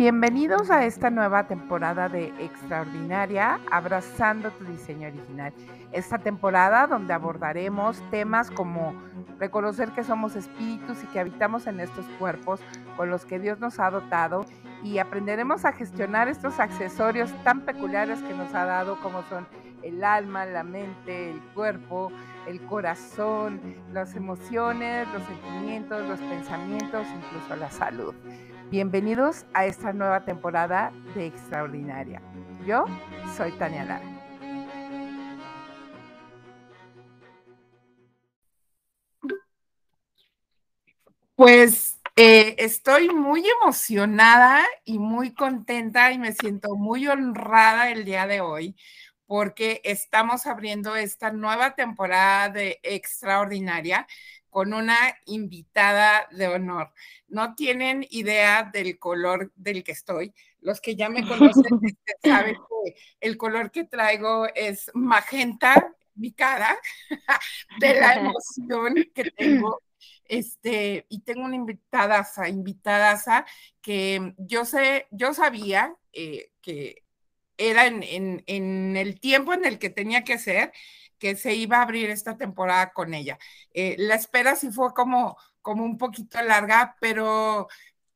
Bienvenidos a esta nueva temporada de Extraordinaria, Abrazando tu diseño original. Esta temporada donde abordaremos temas como reconocer que somos espíritus y que habitamos en estos cuerpos con los que Dios nos ha dotado y aprenderemos a gestionar estos accesorios tan peculiares que nos ha dado como son el alma, la mente, el cuerpo, el corazón, las emociones, los sentimientos, los pensamientos, incluso la salud. Bienvenidos a esta nueva temporada de Extraordinaria. Yo soy Tania Lara. Pues eh, estoy muy emocionada y muy contenta y me siento muy honrada el día de hoy porque estamos abriendo esta nueva temporada de Extraordinaria con una invitada de honor. No tienen idea del color del que estoy. Los que ya me conocen saben que el color que traigo es magenta, mi cara, de la emoción que tengo. Este, y tengo una invitada, invitada que yo sé, yo sabía eh, que era en, en, el tiempo en el que tenía que ser, que se iba a abrir esta temporada con ella. Eh, la espera sí fue como, como un poquito larga, pero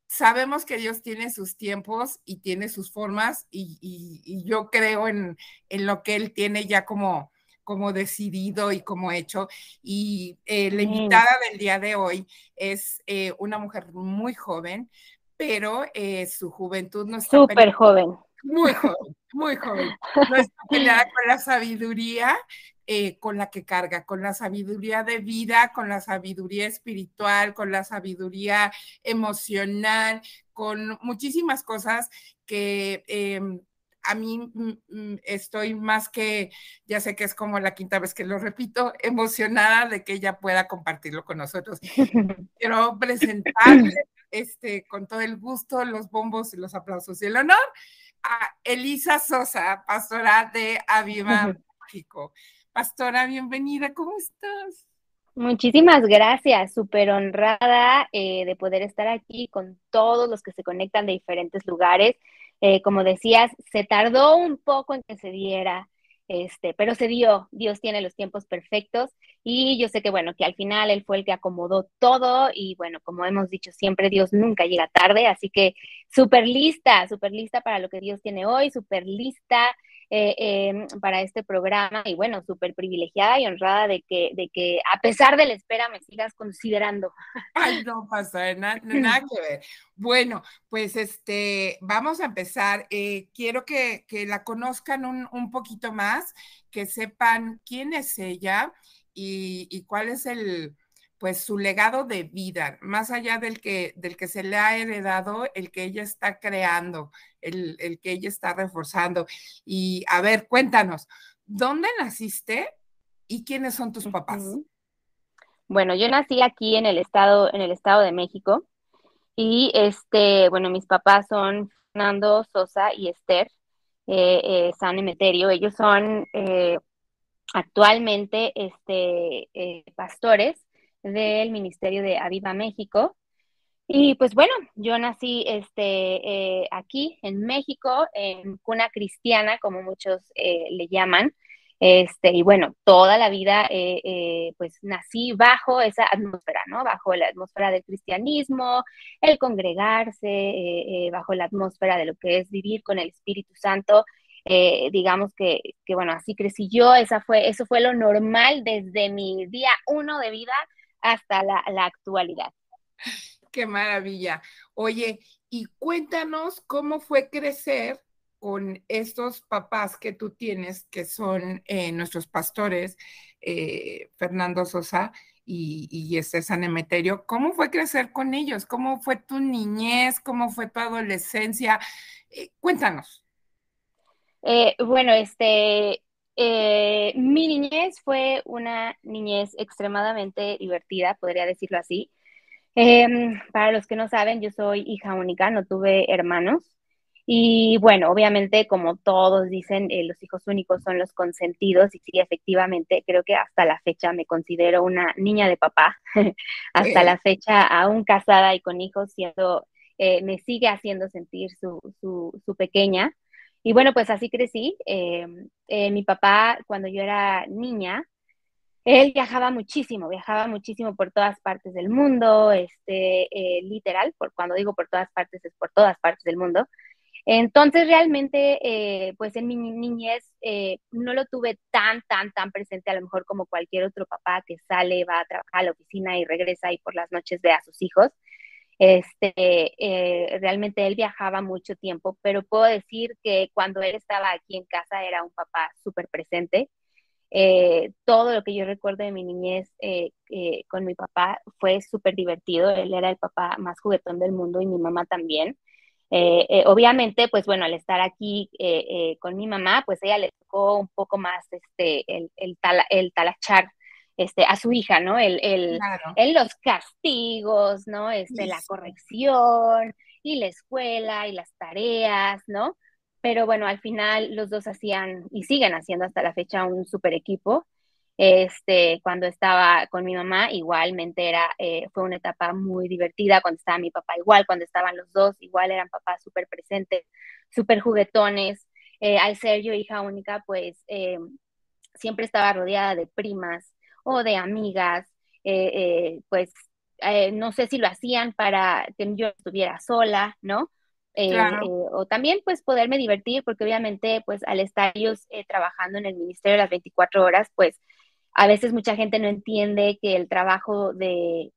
sabemos que Dios tiene sus tiempos y tiene sus formas y, yo creo en, lo que Él tiene ya como, como decidido y como hecho. Y eh, la invitada del día de hoy es eh, una mujer muy joven, pero su juventud no está... Súper joven. Muy joven, muy joven. No está peleada con la sabiduría eh, con la que carga, con la sabiduría de vida, con la sabiduría espiritual, con la sabiduría emocional, con muchísimas cosas que em, a mí mm, mm, estoy más que, ya sé que es como la quinta vez que lo repito, emocionada de que ella pueda compartirlo con nosotros. Quiero presentarle este, con todo el gusto, los bombos y los aplausos y el honor a Elisa Sosa, pastora de Aviva México. Pastora, bienvenida, ¿cómo estás? Muchísimas gracias, súper honrada eh, de poder estar aquí con todos los que se conectan de diferentes lugares. Eh, como decías, se tardó un poco en que se diera, este, pero se dio. Dios tiene los tiempos perfectos y yo sé que, bueno, que al final Él fue el que acomodó todo y, bueno, como hemos dicho siempre, Dios nunca llega tarde, así que súper lista, súper lista para lo que Dios tiene hoy, súper lista eh, em, para este programa y bueno, súper privilegiada y honrada de que, de que a pesar de la espera me sigas considerando. Ay, no pasa nada, nada que ver. Bueno, pues este, vamos a empezar. Eh, quiero que, la conozcan un, un, poquito más, que sepan quién es ella y, y cuál es el, pues su legado de vida, más allá del que, del que se le ha heredado, el que ella está creando, el, que ella está reforzando. Y a ver, cuéntanos, ¿dónde naciste y quiénes son tus papás? Bueno, yo nací aquí en el estado, en el estado de México. Y este, bueno, mis papás son Fernando Sosa y Esther eh, eh, San Emeterio. Ellos son eh, actualmente este, pastores del Ministerio de Aviva México. Y pues bueno, yo nací este, eh, aquí en México, en cuna cristiana, como muchos eh, le llaman. Este, y bueno, toda la vida eh, pues nací bajo esa atmósfera, ¿no? Bajo la atmósfera del cristianismo, el congregarse, bajo la atmósfera de lo que es vivir con el Espíritu Santo. digamos que, que, bueno, así crecí yo, esa fue, eso fue lo normal desde mi día uno de vida hasta la, actualidad. Qué maravilla. Oye, y cuéntanos cómo fue crecer con estos papás que tú tienes, que son eh, nuestros pastores, eh, Fernando Sosa y, y este San Emeterio. ¿Cómo fue crecer con ellos? ¿Cómo fue tu niñez? ¿Cómo fue tu adolescencia? Eh, cuéntanos. bueno, este, eh, mi niñez fue una niñez extremadamente divertida, podría decirlo así. Em, para los que no saben, yo soy hija única, no tuve hermanos. Y bueno, obviamente, como todos dicen, eh, los hijos únicos son los consentidos y sí, efectivamente, creo que hasta la fecha me considero una niña de papá. hasta la fecha, aún casada y con hijos, siendo eh, me sigue haciendo sentir su, su, pequeña. Y bueno, pues así crecí. Eh, eh, mi papá, cuando yo era niña, él viajaba muchísimo, viajaba muchísimo por todas partes del mundo, este, literal, por, cuando digo por todas partes es por todas partes del mundo. Entonces, realmente, pues en mi niñez no lo tuve tan, tan, tan presente, a lo mejor como cualquier otro papá que sale, va a trabajar a la oficina y regresa y por las noches ve a sus hijos. Este, eh, realmente él viajaba mucho tiempo, pero puedo decir que cuando él estaba aquí en casa era un papá súper presente. Eh, todo lo que yo recuerdo de mi niñez eh, con mi papá fue súper divertido. Él era el papá más juguetón del mundo y mi mamá también. obviamente, pues bueno, al estar aquí con mi mamá, pues ella le tocó un poco más este, el, el, el talachar este, a su hija, ¿no? El, el, los castigos, ¿no? Este, la corrección y la escuela y las tareas, ¿no? Pero bueno, al final los dos hacían y siguen haciendo hasta la fecha un super equipo. Este, cuando estaba con mi mamá, igualmente era, eh, fue una etapa muy divertida, cuando estaba mi papá igual, cuando estaban los dos, igual eran papás súper presentes, súper juguetones. Eh, al ser yo hija única, pues eh, siempre estaba rodeada de primas, o de amigas, eh, eh, pues eh, no sé si lo hacían para que yo estuviera sola, ¿no? o también pues poderme divertir, porque obviamente pues al estar ellos trabajando en el Ministerio las 24 horas, pues a veces mucha gente no entiende que el trabajo de,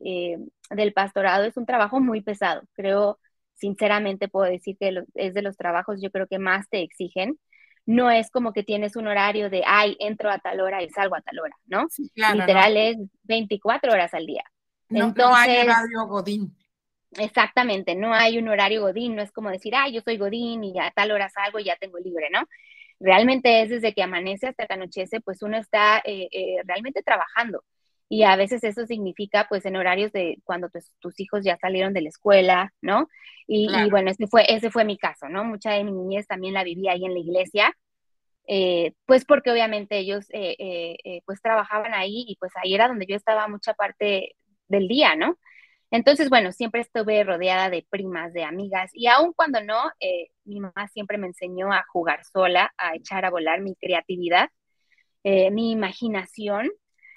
del pastorado es un trabajo muy pesado. Creo, sinceramente puedo decir que es de los trabajos yo creo que más te exigen no es como que tienes un horario de, ay, entro a tal hora y salgo a tal hora, ¿no? Literal es 24 horas al día. No, no hay horario Godín. Exactamente, no hay un horario Godín, no es como decir, ay, yo soy Godín y ya a tal hora salgo y ya tengo libre, ¿no? Realmente es desde que amanece hasta que anochece, pues uno está eh, eh, realmente trabajando. Y a veces eso significa, pues, en horarios de cuando tus, hijos ya salieron de la escuela, ¿no? Y, bueno, ese fue, ese fue mi caso, ¿no? Mucha de mi niñez también la viví ahí en la iglesia, eh, pues porque obviamente ellos, eh, eh, pues, trabajaban ahí y pues ahí era donde yo estaba mucha parte del día, ¿no? Entonces, bueno, siempre estuve rodeada de primas, de amigas, y aun cuando no, mi mamá siempre me enseñó a jugar sola, a echar a volar mi creatividad, mi imaginación,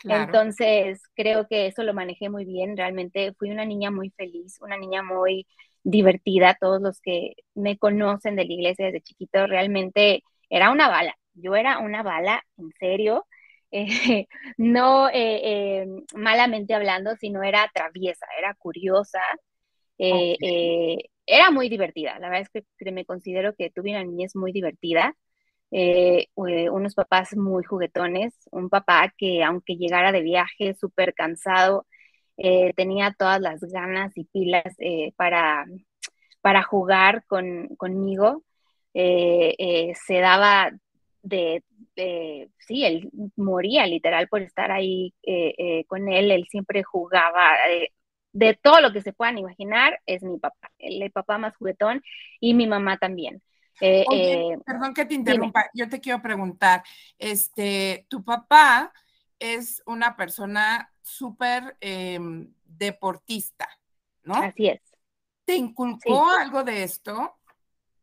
entonces, creo que eso lo manejé muy bien. Realmente fui una niña muy feliz, una niña muy divertida. Todos los que me conocen de la iglesia desde chiquito, realmente era una bala. Yo era una bala, en serio. Eh, no eh, eh, malamente hablando, sino era traviesa, era curiosa, era muy divertida. La verdad es que me considero que tuve una niñez muy divertida. Eh, unos papás muy juguetones, un papá que aunque llegara de viaje súper cansado, eh, tenía todas las ganas y pilas eh, para, para jugar con, conmigo. se daba de, sí, él moría literal por estar ahí con él, él siempre jugaba. de todo lo que se puedan imaginar, es mi papá, el papá más juguetón y mi mamá también. Eh, eh, perdón que te interrumpa, yo te quiero preguntar, este, tu papá es una persona súper em, deportista, ¿no? Así es. ¿Te inculcó algo de esto?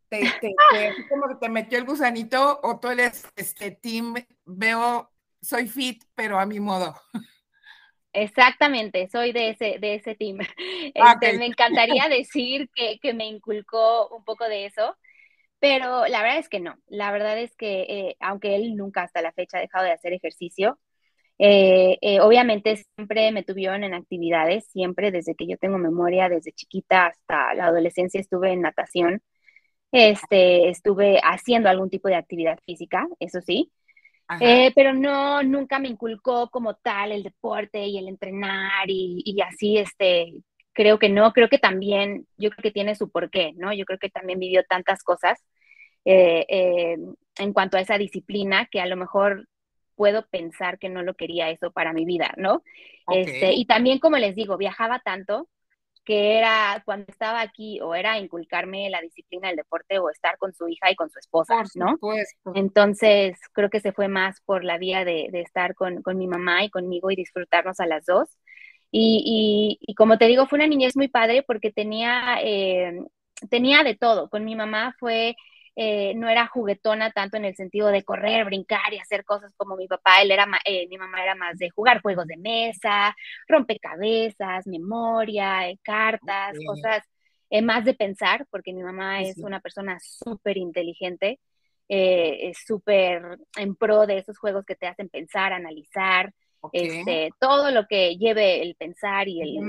¿Te, te, como que te metió el gusanito o tú eres este team, veo, soy fit, pero a mi modo? Exactamente, soy de ese, de ese team. Ah, este, Me encantaría decir que, que, me inculcó un poco de eso, pero la verdad es que no. La verdad es que, eh, aunque él nunca hasta la fecha ha dejado de hacer ejercicio, eh, eh, obviamente siempre me tuvieron en actividades, siempre desde que yo tengo memoria, desde chiquita hasta la adolescencia estuve en natación, este, estuve haciendo algún tipo de actividad física, eso sí, pero no, nunca me inculcó como tal el deporte y el entrenar y, y así, este, creo que no, creo que también, yo creo que tiene su porqué, ¿no? Yo creo que también vivió tantas cosas eh, eh, en cuanto a esa disciplina que a lo mejor puedo pensar que no lo quería eso para mi vida, ¿no? Este, y también, como les digo, viajaba tanto que era cuando estaba aquí o era inculcarme la disciplina del deporte o estar con su hija y con su esposa, ¿no? Entonces, creo que se fue más por la vía de, de estar con, con, mi mamá y conmigo y disfrutarnos a las dos. Y, y, como te digo, fue una niñez muy padre porque tenía, eh, tenía de todo. Con mi mamá fue, eh, no era juguetona tanto en el sentido de correr, brincar y hacer cosas como mi papá. Él era, eh, mi mamá era más de jugar juegos de mesa, rompecabezas, memoria, cartas, cosas más de pensar, porque mi mamá es una persona súper inteligente, súper en pro de esos juegos que te hacen pensar, analizar. Este, todo lo que lleve el pensar y el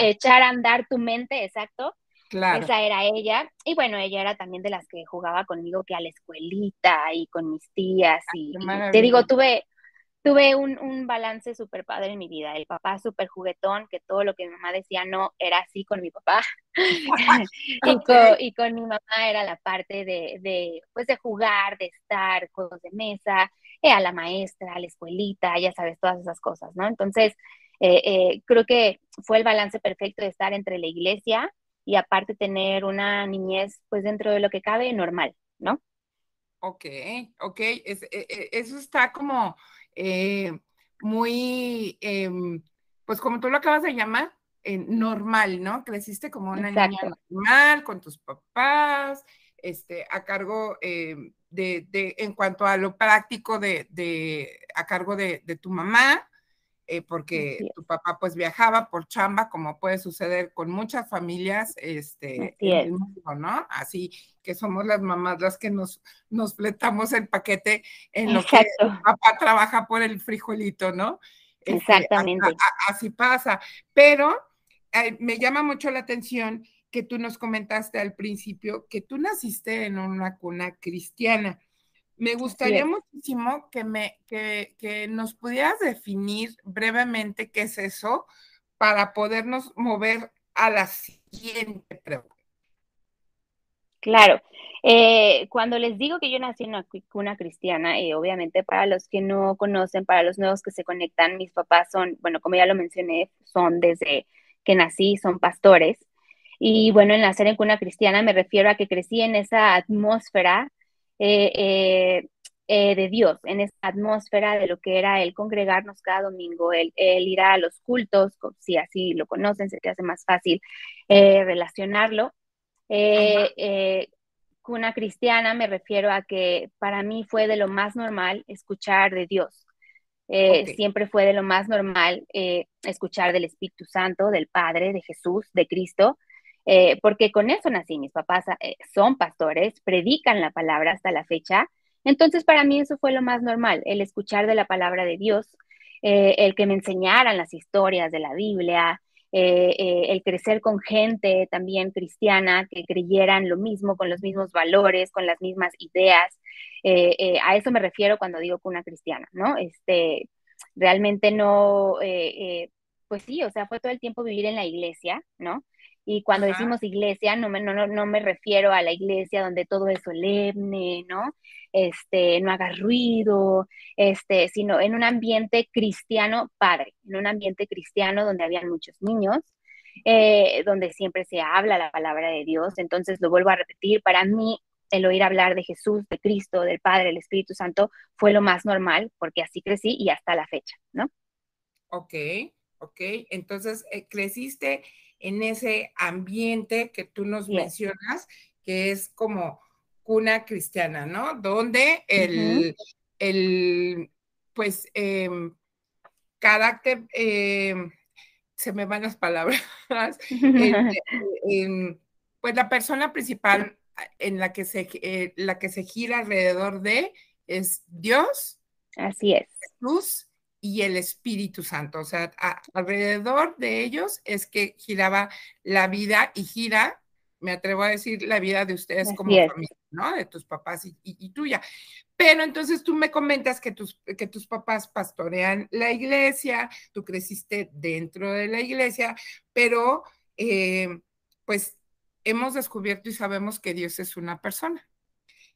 echar a andar tu mente, exacto. Claro. Esa era ella. Y bueno, ella era también de las que jugaba conmigo que a la escuelita y con mis tías. y, te digo, tuve, tuve un, un balance súper padre en mi vida. El papá súper juguetón, que todo lo que mi mamá decía no era así con mi papá. y, con, y, con, mi mamá era la parte de, de, pues de jugar, de estar, juegos de mesa, eh, a la maestra, a la escuelita, ya sabes, todas esas cosas, ¿no? Entonces, eh, eh, creo que fue el balance perfecto de estar entre la iglesia y aparte tener una niñez, pues dentro de lo que cabe, normal, ¿no? Ok, ok, eso está como muy, em, pues como tú lo acabas de llamar, normal, ¿no? Creciste como una niña normal con tus papás, este, a cargo em, de, de, en cuanto a lo práctico de, de a cargo de, tu mamá, eh, porque tu papá pues viajaba por chamba, como puede suceder con muchas familias este, en el mundo, ¿no? Así que somos las mamás las que nos, nos fletamos el paquete en lo que papá trabaja por el frijolito, ¿no? Este, Exactamente. así pasa, pero eh, me llama mucho la atención que tú nos comentaste al principio, que tú naciste en una cuna cristiana. Me gustaría muchísimo que, me, que, que nos pudieras definir brevemente qué es eso para podernos mover a la siguiente pregunta. Claro, eh, cuando les digo que yo nací en una cuna cristiana, y eh, obviamente para los que no conocen, para los nuevos que se conectan, mis papás son, bueno, como ya lo mencioné, son desde que nací, son pastores. Y bueno, en nacer en cuna cristiana me refiero a que crecí en esa atmósfera eh, eh, eh, de Dios, en esa atmósfera de lo que era el congregarnos cada domingo, el, ir a los cultos, si así lo conocen, se te hace más fácil relacionarlo. cuna cristiana me refiero a que para mí fue de lo más normal escuchar de Dios. Siempre fue de lo más normal escuchar del Espíritu Santo, del Padre, de Jesús, de Cristo. Eh, porque con eso nací. Mis papás eh, son pastores, predican la palabra hasta la fecha. Entonces, para mí eso fue lo más normal, el escuchar de la palabra de Dios, eh, el que me enseñaran las historias de la Biblia, el crecer con gente también cristiana que creyeran lo mismo, con los mismos valores, con las mismas ideas. a eso me refiero cuando digo que una cristiana, ¿no? Este, realmente no, pues sí, o sea, fue todo el tiempo vivir en la iglesia, ¿no? Y cuando decimos iglesia, no me, no, no, me refiero a la iglesia donde todo es solemne, ¿no? Este, no haga ruido, este, sino en un ambiente cristiano padre, en un ambiente cristiano donde habían muchos niños, eh, donde siempre se habla la palabra de Dios. Entonces, lo vuelvo a repetir, para mí el oír hablar de Jesús, de Cristo, del Padre, del Espíritu Santo, fue lo más normal, porque así crecí y hasta la fecha, ¿no? Ok, ok. Entonces, eh, creciste en ese ambiente que tú nos mencionas, que es como cuna cristiana, ¿no? Donde el, el pues, em, carácter, em, se me van las palabras, este, em, pues la persona principal en la que se, eh, la que se gira alrededor de es Dios. Así es. Jesús y el Espíritu Santo. O sea, alrededor de ellos es que giraba la vida y gira, me atrevo a decir, la vida de ustedes como familia, ¿no? De tus papás y, tuya. Pero entonces tú me comentas que tus, que tus papás pastorean la iglesia, tú creciste dentro de la iglesia, pero eh, pues hemos descubierto y sabemos que Dios es una persona.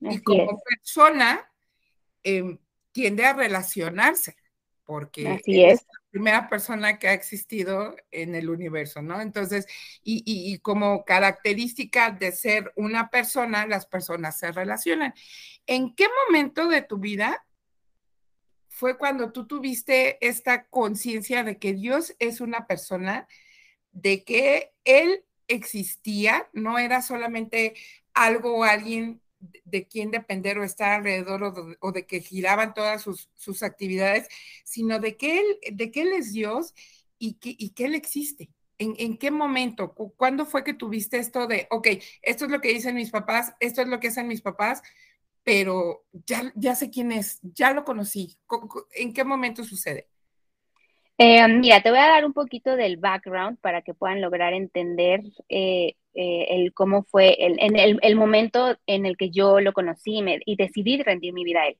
y como persona em, tiende a relacionarse porque es. la primera persona que ha existido en el universo, ¿no? Entonces, y, como característica de ser una persona, las personas se relacionan. ¿En qué momento de tu vida fue cuando tú tuviste esta conciencia de que Dios es una persona, de que Él existía, no era solamente algo o alguien de quien depender o estar alrededor o de, que giraban todas sus, actividades, sino de que él, de que él es Dios y que, y que él existe. ¿En, ¿En, qué momento? ¿Cuándo fue que tuviste esto de, ok, esto es lo que dicen mis papás, esto es lo que hacen mis papás, pero ya, ya sé quién es, ya lo conocí? ¿En qué momento sucede? Eh, mira, te voy a dar un poquito del background para que puedan lograr entender eh, eh, el cómo fue el, en el, momento en el que yo lo conocí y, decidí rendir mi vida a él.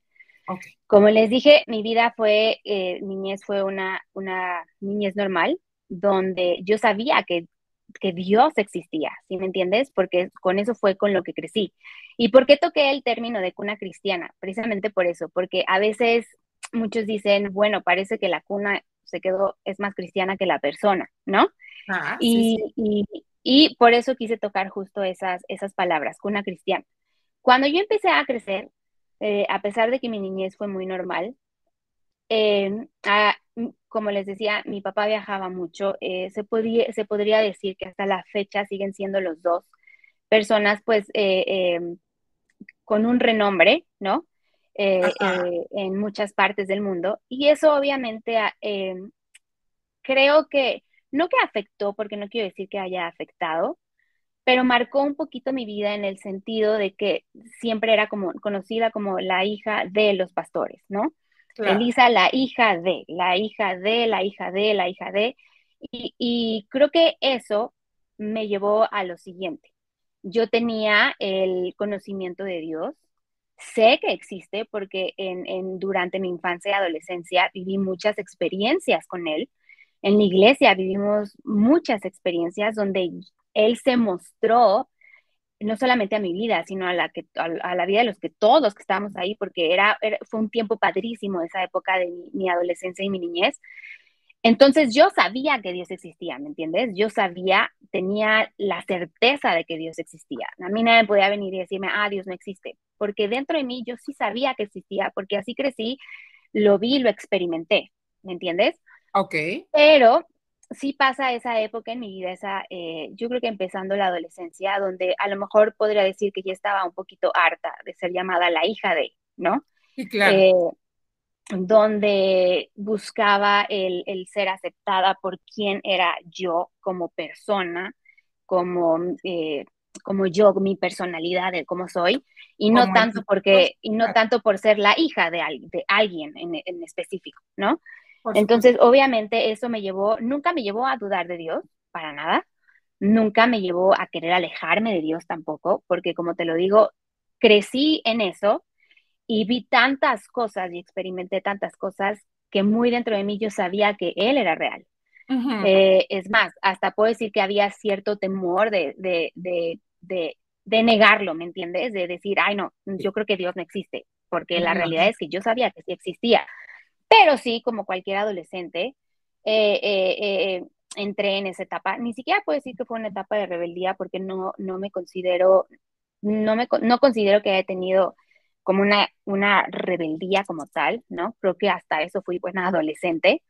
Como les dije, mi vida fue, niñez fue una, una niñez normal, donde yo sabía que, que Dios existía, ¿sí me entiendes? Porque con eso fue con lo que crecí. ¿Y por qué toqué el término de cuna cristiana? Precisamente por eso, porque a veces muchos dicen, bueno, parece que la cuna se quedó, es más cristiana que la persona, ¿no? Ah, y, Y, por eso quise tocar justo esas, esas palabras, cuna cristiana. Cuando yo empecé a crecer, eh, a pesar de que mi niñez fue muy normal, em, como les decía, mi papá viajaba mucho, eh, se, podía, se podría decir que hasta la fecha siguen siendo los dos personas, pues, eh, em, con un renombre, ¿no? Eh, eh, en muchas partes del mundo. Y eso obviamente ah, em, creo que, no que afectó, porque no quiero decir que haya afectado, pero marcó un poquito mi vida en el sentido de que siempre era como conocida como la hija de los pastores, ¿no? Elisa, la hija de, la hija de, la hija de, la hija de. Y, y creo que eso me llevó a lo siguiente. Yo tenía el conocimiento de Dios, sé que existe porque en, durante mi infancia y adolescencia viví muchas experiencias con él. En la iglesia vivimos muchas experiencias donde él se mostró no solamente a mi vida, sino a la, que, a, la vida de los que todos que estábamos ahí, porque era, fue un tiempo padrísimo esa época de mi adolescencia y mi niñez, entonces yo sabía que Dios existía, ¿me entiendes? Yo sabía, tenía la certeza de que Dios existía. A mí nadie podía venir y decirme, ah, Dios no existe, porque dentro de mí yo sí sabía que existía, porque así crecí, lo vi, lo experimenté, ¿me entiendes? Ok. Pero sí pasa esa época en mi vida, esa, eh, yo creo que empezando la adolescencia, donde a lo mejor podría decir que ya estaba un poquito harta de ser llamada la hija de, ¿no? Sí, claro. Eh, donde buscaba el, ser aceptada por quien era yo como persona, como, eh, como yo, mi personalidad, de cómo soy, y no tanto porque, y no tanto por ser la hija de, de alguien en, específico, ¿no? Entonces, obviamente, eso me llevó, nunca me llevó a dudar de Dios, para nada, nunca me llevó a querer alejarme de Dios tampoco, porque como te lo digo, crecí en eso, y vi tantas cosas y experimenté tantas cosas que muy dentro de mí yo sabía que él era real. Eh, es más, hasta puedo decir que había cierto temor de, de, de, de, negarlo, ¿me entiendes? De decir, ay, no, yo creo que Dios no existe, porque la realidad es que yo sabía que sí existía. Pero sí, como cualquier adolescente, eh, eh, entré en esa etapa. Ni siquiera puedo decir que fue una etapa de rebeldía, porque no, no me considero, no, me, no considero que haya tenido como una, una rebeldía como tal, ¿no? Creo que hasta eso fui pues adolescente,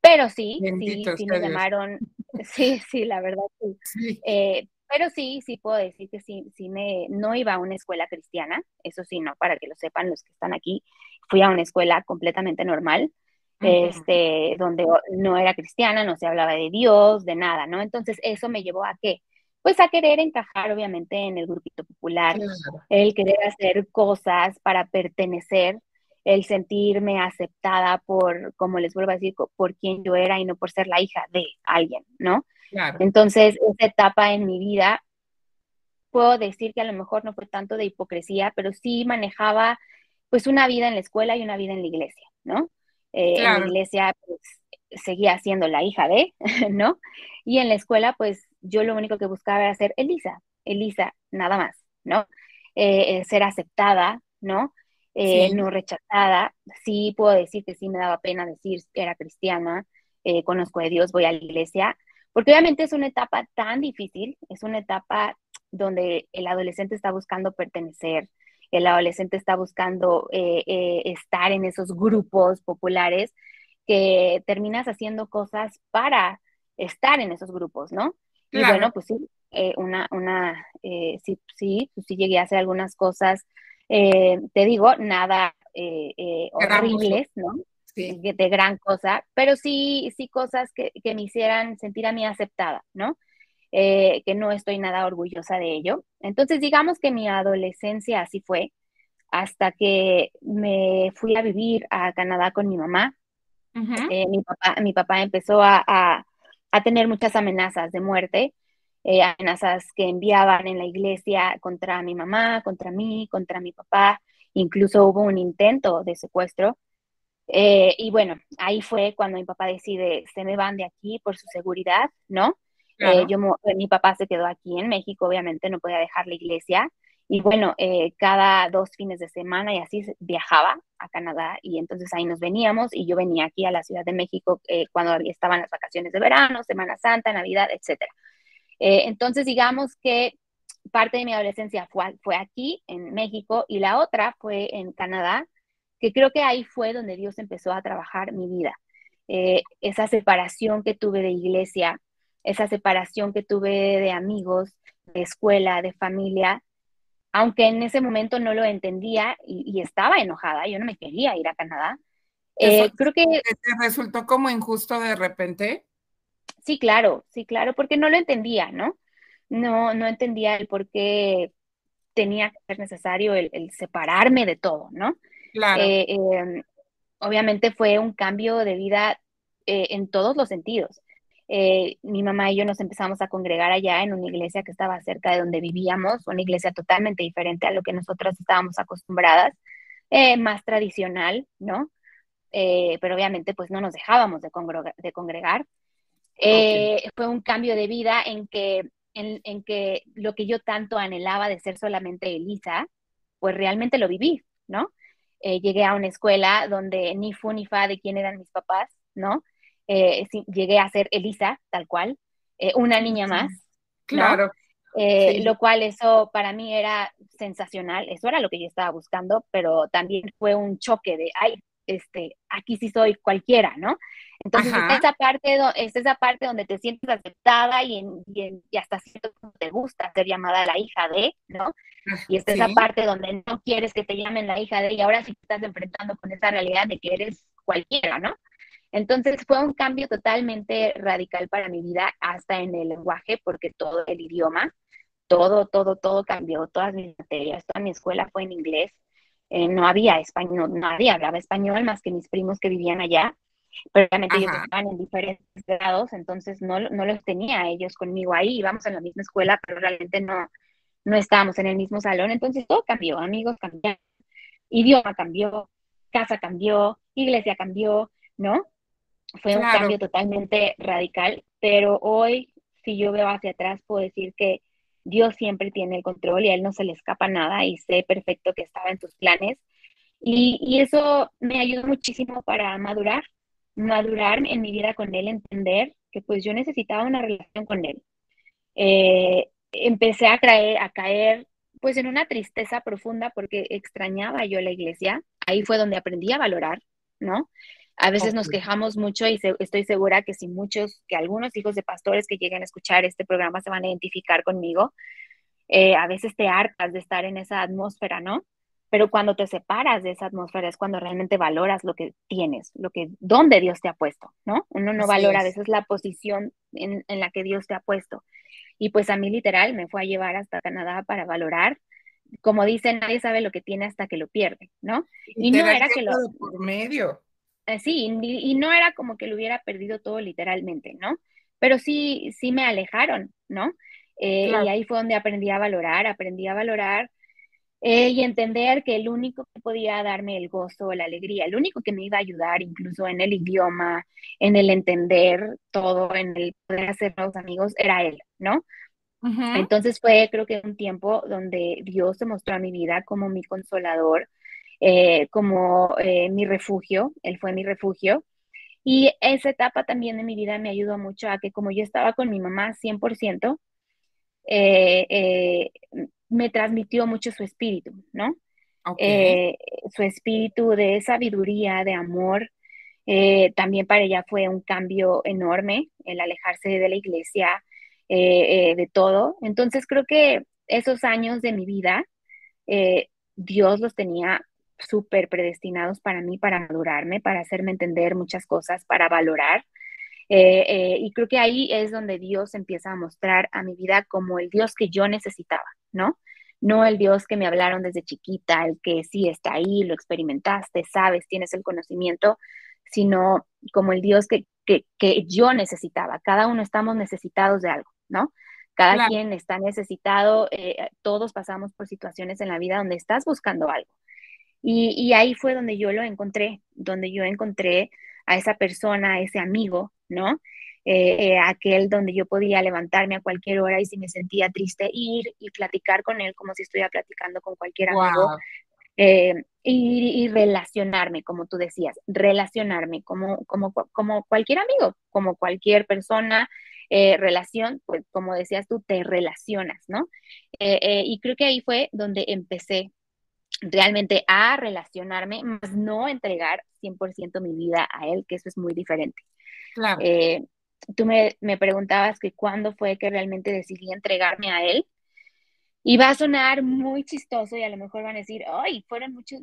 pero sí, sí, sí me llamaron, sí, sí, la verdad sí. Eh, pero sí, sí puedo decir que sí, sí me, no iba a una escuela cristiana, eso sí, no, para que lo sepan los que están aquí, fui a una escuela completamente normal, este, donde no era cristiana, no se hablaba de Dios, de nada, ¿no? Entonces eso me llevó a qué? pues a querer encajar obviamente en el grupito popular, el querer hacer cosas para pertenecer, el sentirme aceptada por, como les vuelvo a decir, por quien yo era y no por ser la hija de alguien, ¿no? Entonces, esa etapa en mi vida, puedo decir que a lo mejor no fue tanto de hipocresía, pero sí manejaba pues una vida en la escuela y una vida en la iglesia, ¿no? Eh, en la iglesia pues, seguía siendo la hija de, ¿no? Y en la escuela pues yo lo único que buscaba era ser Elisa, Elisa, nada más, ¿no? Eh, eh, ser aceptada, ¿no? Eh, no rechazada. Sí puedo decir que sí me daba pena decir que era cristiana, conozco a Dios, voy a la iglesia, porque obviamente es una etapa tan difícil, es una etapa donde el adolescente está buscando pertenecer el adolescente está buscando eh, eh, estar en esos grupos populares, que terminas haciendo cosas para estar en esos grupos, ¿no? Y bueno, pues sí, eh, una, una, sí, sí, pues sí llegué a hacer algunas cosas, te digo, nada horribles, ¿no? Sí. De gran cosa, pero sí, sí cosas que, que me hicieran sentir a mí aceptada, ¿no? Eh, que no estoy nada orgullosa de ello. Entonces, digamos que mi adolescencia así fue, hasta que me fui a vivir a Canadá con mi mamá. Eh, mi, papá, mi papá empezó a, a, tener muchas amenazas de muerte, eh, amenazas que enviaban en la iglesia contra mi mamá, contra mí, contra mi papá. Incluso hubo un intento de secuestro. y bueno, ahí fue cuando mi papá decide, se me van de aquí por su seguridad, ¿no? Eh, yo, eh, mi papá se quedó aquí en México, obviamente no podía dejar la iglesia. Y bueno, eh, cada dos fines de semana y así viajaba a Canadá y entonces ahí nos veníamos y yo venía aquí a la Ciudad de México cuando estaban las vacaciones de verano, Semana Santa, Navidad, etc. entonces digamos que parte de mi adolescencia fue, fue aquí en México y la otra fue en Canadá, que creo que ahí fue donde Dios empezó a trabajar mi vida. esa separación que tuve de iglesia, esa separación que tuve de amigos, de escuela, de familia, aunque en ese momento no lo entendía y, estaba enojada, yo no me quería ir a Canadá. Eh, creo que... ¿Te resultó como injusto de repente? Sí, claro, sí, claro, porque no lo entendía, ¿no? No, no entendía el por qué tenía que ser necesario el, separarme de todo, ¿no? Claro. Eh, em, obviamente fue un cambio de vida eh, en todos los sentidos. Eh, mi mamá y yo nos empezamos a congregar allá en una iglesia que estaba cerca de donde vivíamos, una iglesia totalmente diferente a lo que nosotros estábamos acostumbradas, eh, más tradicional, ¿no? Eh, pero obviamente pues no nos dejábamos de, congregar. Fue un cambio de vida en que, en, en, que lo que yo tanto anhelaba de ser solamente Elisa, pues realmente lo viví, ¿no? llegué a una escuela donde ni fu ni fa de quién eran mis papás, ¿no? Eh, llegué a ser Elisa, tal cual, eh, una niña más. Claro. Eh, lo cual eso para mí era sensacional, eso era lo que yo estaba buscando, pero también fue un choque de, ay, este, aquí sí soy cualquiera, ¿no? Entonces, esa parte, es esa parte donde te sientes aceptada y, en, y, hasta cierto punto te gusta ser llamada la hija de, ¿no? Y esta es esa parte donde no quieres que te llamen la hija de, y ahora sí te estás enfrentando con esa realidad de que eres cualquiera, ¿no? Entonces fue un cambio totalmente radical para mi vida, hasta en el lenguaje, porque todo el idioma, todo, todo, todo cambió, todas mis materias, toda mi escuela fue en inglés, eh, no había español, nadie hablaba español más que mis primos que vivían allá, pero obviamente ellos estaban en diferentes grados, entonces no, no los tenía ellos conmigo ahí, íbamos en la misma escuela, pero realmente no, no estábamos en el mismo salón, entonces todo cambió, amigos cambiaron, idioma cambió, casa cambió, iglesia cambió, ¿no? Fue un cambio totalmente radical, pero hoy, si yo veo hacia atrás, puedo decir que Dios siempre tiene el control y a Él no se le escapa nada y sé perfecto que estaba en tus planes. Y, eso me ayudó muchísimo para madurar, madurar en mi vida con Él, entender que pues yo necesitaba una relación con Él. Eh, empecé a caer, a caer pues en una tristeza profunda porque extrañaba yo la iglesia. Ahí fue donde aprendí a valorar, ¿no? A veces nos quejamos mucho y estoy segura que si muchos, que algunos hijos de pastores que lleguen a escuchar este programa se van a identificar conmigo, eh, a veces te hartas de estar en esa atmósfera, ¿no? Pero cuando te separas de esa atmósfera es cuando realmente valoras lo que tienes, lo que, dónde Dios te ha puesto, ¿no? Uno no valora a veces la posición en, en, la que Dios te ha puesto. Y pues a mí literal me fue a llevar hasta Canadá para valorar. Como dicen, nadie sabe lo que tiene hasta que lo pierde, ¿no? Y, no era que lo... Por medio. Eh, sí, y, no era como que lo hubiera perdido todo literalmente, ¿no? Pero sí, sí me alejaron, ¿no? Eh, y ahí fue donde aprendí a valorar, aprendí a valorar eh, y entender que el único que podía darme el gozo, la alegría, el único que me iba a ayudar incluso en el idioma, en el entender todo, en el poder hacer nuevos amigos, era él, ¿no? Entonces fue creo que un tiempo donde Dios se mostró a mi vida como mi consolador, eh, como eh, mi refugio, él fue mi refugio. Y esa etapa también de mi vida me ayudó mucho a que como yo estaba con mi mamá 100%, eh, me transmitió mucho su espíritu, ¿no? Eh, su espíritu de sabiduría, de amor. Eh, también para ella fue un cambio enorme el alejarse de la iglesia, eh, de todo. Entonces creo que esos años de mi vida, Dios los tenía súper predestinados para mí, para madurarme, para hacerme entender muchas cosas, para valorar. Y creo que ahí es donde Dios empieza a mostrar a mi vida como el Dios que yo necesitaba, ¿no? no el Dios que me hablaron desde chiquita, el que sí está ahí, lo experimentaste, sabes, tienes el conocimiento, sino como el Dios que, yo necesitaba. Cada uno estamos necesitados de algo, ¿no? Cada quien está necesitado, eh, todos pasamos por situaciones en la vida donde estás buscando algo. Y, y, ahí fue donde yo lo encontré, donde yo encontré a esa persona, a ese amigo, ¿no? Eh, eh, aquel donde yo podía levantarme a cualquier hora y si me sentía triste, ir y platicar con él como si estuviera platicando con cualquier amigo. Eh, y, relacionarme, como tú decías, relacionarme como, como, como cualquier amigo, como cualquier persona, relación, pues como decías tú, te relacionas, ¿no? y creo que ahí fue donde empecé realmente a relacionarme, más no entregar 100% mi vida a él, que eso es muy diferente. Claro tú me, preguntabas que cuándo fue que realmente decidí entregarme a él. Y va a sonar muy chistoso y a lo mejor van a decir, ay, fueron muchos,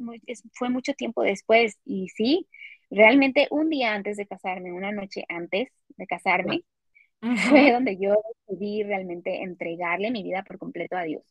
fue mucho tiempo después. Y sí, realmente un día antes de casarme, una noche antes de casarme, fue donde yo decidí realmente entregarle mi vida por completo a Dios.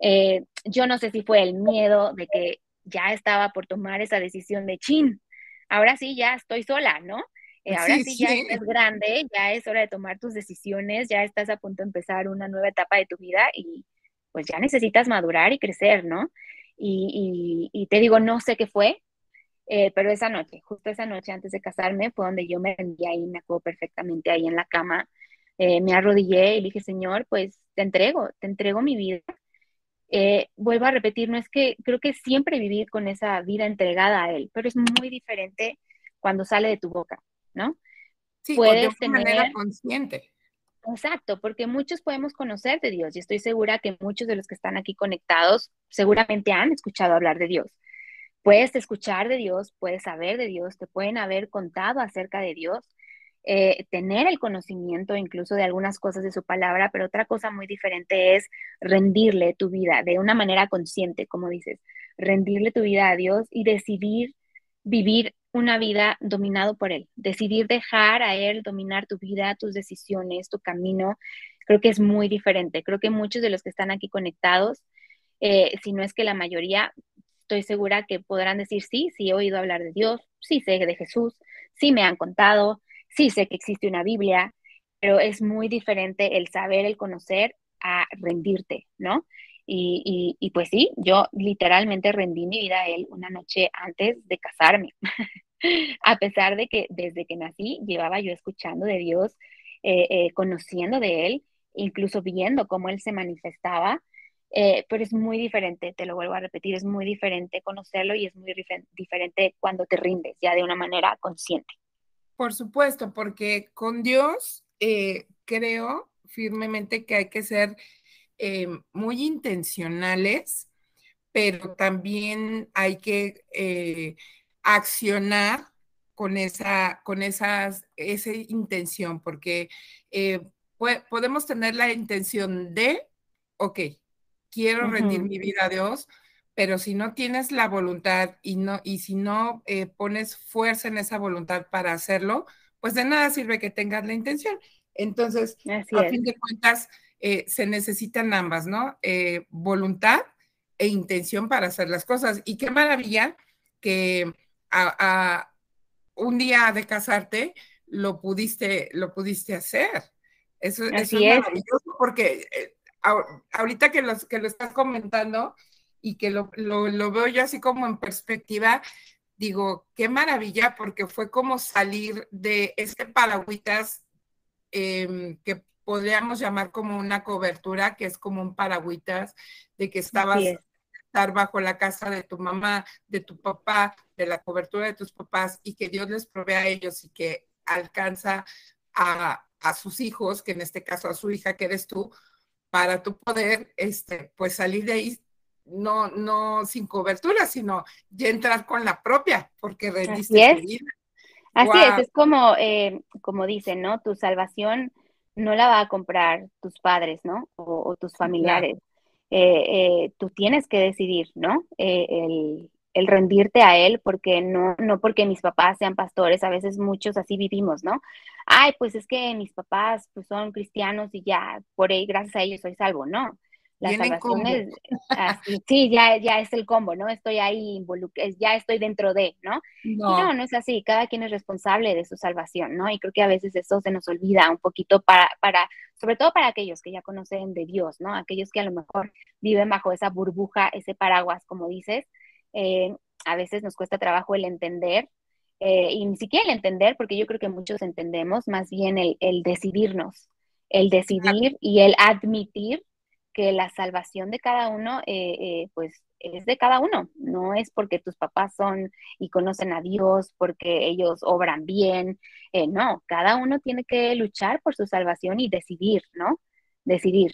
Eh, yo no sé si fue el miedo de que ya estaba por tomar esa decisión de chin, ahora sí ya estoy sola, ¿no? Eh, ahora sí, ya es grande, ya es hora de tomar tus decisiones, ya estás a punto de empezar una nueva etapa de tu vida y pues ya necesitas madurar y crecer, ¿no? Y, te digo, no sé qué fue, eh, pero esa noche, justo esa noche antes de casarme, fue donde yo me rendí ahí, me acuerdo perfectamente ahí en la cama, eh, me arrodillé y dije, Señor, pues te entrego, te entrego mi vida. vuelvo a repetir, no es que creo que siempre viví con esa vida entregada a Él, pero es muy diferente cuando sale de tu boca. ¿No? Sí, Puedes de manera consciente. Exacto, porque muchos podemos conocer de Dios y estoy segura que muchos de los que están aquí conectados seguramente han escuchado hablar de Dios. Puedes escuchar de Dios, puedes saber de Dios, te pueden haber contado acerca de Dios, eh, tener el conocimiento incluso de algunas cosas de su palabra, pero otra cosa muy diferente es rendirle tu vida de una manera consciente, como dices, rendirle tu vida a Dios y decidir vivir una vida dominado por Él, decidir dejar a Él dominar tu vida, tus decisiones, tu camino, creo que es muy diferente. Creo que muchos de los que están aquí conectados, eh, si no es que la mayoría, estoy segura que podrán decir, sí, sí he oído hablar de Dios, sí sé de Jesús, sí me han contado, sí sé que existe una Biblia, pero es muy diferente el saber, el conocer a rendirte, ¿no? Y, y, pues sí, yo literalmente rendí mi vida a él una noche antes de casarme. a pesar de que desde que nací llevaba yo escuchando de Dios, eh, eh, conociendo de Él, incluso viendo cómo Él se manifestaba, eh, pero es muy diferente, te lo vuelvo a repetir, es muy diferente conocerlo y es muy diferente cuando te rindes ya de una manera consciente. Por supuesto, porque con Dios creo firmemente que hay que ser muy intencionales, pero también hay que accionar con esa, con esas, esa intención, porque eh, podemos tener la intención de, ok, quiero rendir mi vida a Dios, pero si no tienes la voluntad y, no, y si no eh, pones fuerza en esa voluntad para hacerlo, pues de nada sirve que tengas la intención. Entonces, a fin de cuentas, eh, se necesitan ambas, ¿no? voluntad e intención para hacer las cosas. Y qué maravilla que a, un día de casarte lo pudiste, lo pudiste hacer. Eso, es maravilloso porque eh, ahorita que, los, que lo estás comentando y que lo, veo yo así como en perspectiva, digo, qué maravilla porque fue como salir de este paragüitas em, que podríamos llamar como una cobertura, que es como un paragüitas, de que estabas estar bajo la casa de tu mamá, de tu papá, de la cobertura de tus papás y que Dios les provee a ellos y que alcanza a, sus hijos, que en este caso a su hija que eres tú, para tu poder, este, pues salir de ahí no, no sin cobertura, sino ya entrar con la propia, porque rendiste Así es. Así es, es como, eh, como dicen, ¿no? Tu salvación no la va a comprar tus padres, ¿no? O, tus familiares. Eh, tú tienes que decidir, ¿no? el, el rendirte a él, porque no, no porque mis papás sean pastores, a veces muchos así vivimos, ¿no? Ay, pues es que mis papás pues, son cristianos y ya, por ahí, gracias a ellos soy salvo, no. La salvación es así, sí, ya, ya es el combo, ¿no? Estoy ahí involucrado, ya estoy dentro de, ¿no? No. no, no es así, cada quien es responsable de su salvación, ¿no? Y creo que a veces eso se nos olvida un poquito para, para, sobre todo para aquellos que ya conocen de Dios, ¿no? Aquellos que a lo mejor viven bajo esa burbuja, ese paraguas, como dices, eh, a veces nos cuesta trabajo el entender, eh, y ni siquiera el entender, porque yo creo que muchos entendemos, más bien el, decidirnos, el decidir y el admitir que la salvación de cada uno, eh, pues es de cada uno, no es porque tus papás son y conocen a Dios, porque ellos obran bien, no, cada uno tiene que luchar por su salvación y decidir, ¿no? Decidir.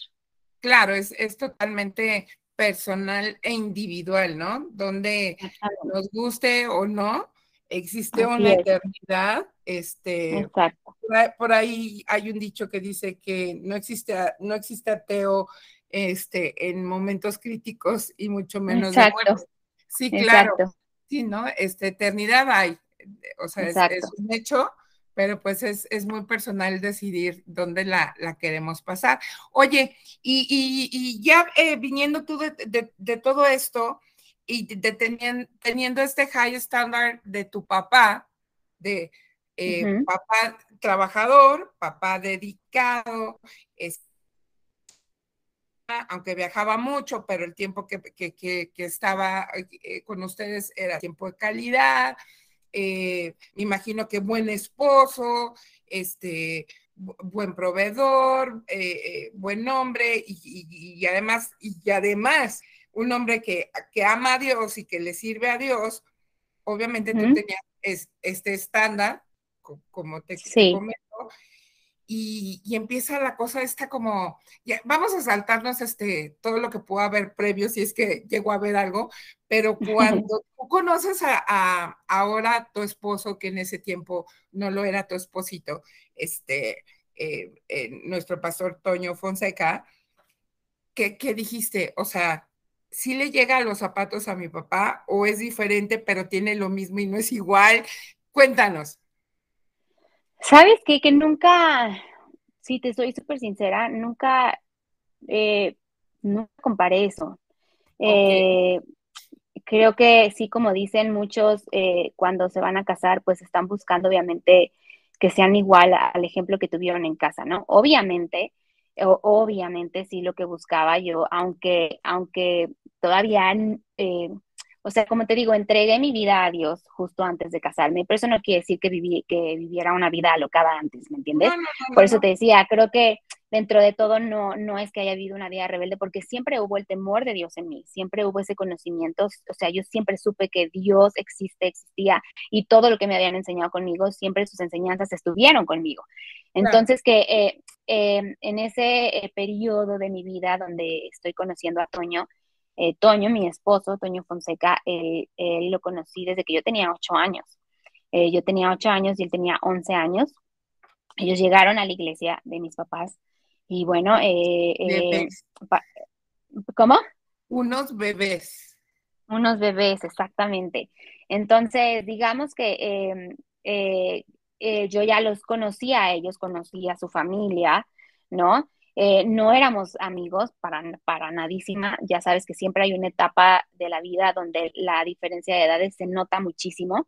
Claro, es, es totalmente personal e individual, ¿no? Donde nos guste o no, existe una eternidad. Este, por ahí, hay un dicho que dice que no existe, no existe ateo este, en momentos críticos y mucho menos de muerte. Sí, claro. Sí, ¿no? Este, eternidad hay. O sea, es, un hecho pero pues es, muy personal decidir dónde la, queremos pasar. Oye, y, ya eh, viniendo tú de, todo esto y teniendo, este high standard de tu papá, de eh, papá trabajador, papá dedicado, aunque viajaba mucho, pero el tiempo que, que estaba eh, con ustedes era tiempo de calidad, eh, me imagino que buen esposo, este, buen proveedor, eh, eh, buen hombre y, además, y además un hombre que, que, ama a Dios y que le sirve a Dios, obviamente tú tenías este estándar, como te sí y, empieza la cosa esta como, ya, vamos a saltarnos este, todo lo que pueda haber previo si es que llegó a haber algo, pero cuando tú conoces a, ahora tu esposo, que en ese tiempo no lo era tu esposito, este, eh, eh, nuestro pastor Toño Fonseca, ¿qué, ¿qué dijiste? O sea, ¿sí le llega a los zapatos a mi papá o es diferente, pero tiene lo mismo y no es igual? Cuéntanos. ¿Sabes qué? Que nunca, si te soy súper sincera, nunca, eh, nunca comparé eso. Eh, creo que sí, como dicen muchos, eh, cuando se van a casar, pues están buscando obviamente que sean igual al ejemplo que tuvieron en casa, ¿no? Obviamente, obviamente sí lo que buscaba yo, aunque, aunque todavía o sea, como te digo, entregué mi vida a Dios justo antes de casarme, pero eso no quiere decir que, viví, que viviera una vida alocada antes, ¿me entiendes? Por eso te decía, creo que dentro de todo no, no es que haya habido una vida rebelde, porque siempre hubo el temor de Dios en mí, siempre hubo ese conocimiento, o sea, yo siempre supe que Dios existe, existía, y todo lo que me habían enseñado conmigo, siempre sus enseñanzas estuvieron conmigo. Entonces, que eh, eh, en ese eh, periodo de mi vida donde estoy conociendo a Toño, eh, Toño, mi esposo, Toño Fonseca, él, lo conocí desde que yo tenía ocho años. Eh, yo tenía ocho años y él tenía once años. Ellos llegaron a la iglesia de mis papás y bueno, eh, ¿cómo? Unos bebés. Unos bebés, exactamente. Entonces, digamos que em, yo ya los conocía a ellos, conocía a su familia, ¿no? Eh, no éramos amigos para, para nadísima. Ya sabes que siempre hay una etapa de la vida donde la diferencia de edades se nota muchísimo.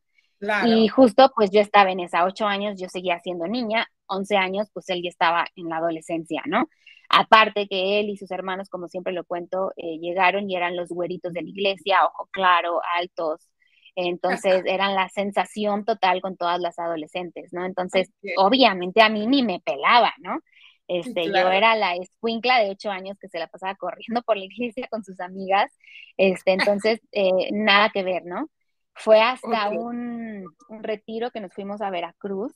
Y justo pues yo estaba en esa ocho años, yo seguía siendo niña, once años, pues él ya estaba en la adolescencia, ¿no? Aparte que él y sus hermanos, como siempre lo cuento, eh, llegaron y eran los güeritos de la iglesia, ojo claro, altos, entonces eran la sensación total con todas las adolescentes, ¿no? Entonces, obviamente a mí ni me pelaba, ¿no? Este, Yo era la escuincla de ocho años que se la pasaba corriendo por la iglesia con sus amigas. Este, entonces, eh, nada que ver, ¿no? Fue hasta un, retiro que nos fuimos a Veracruz,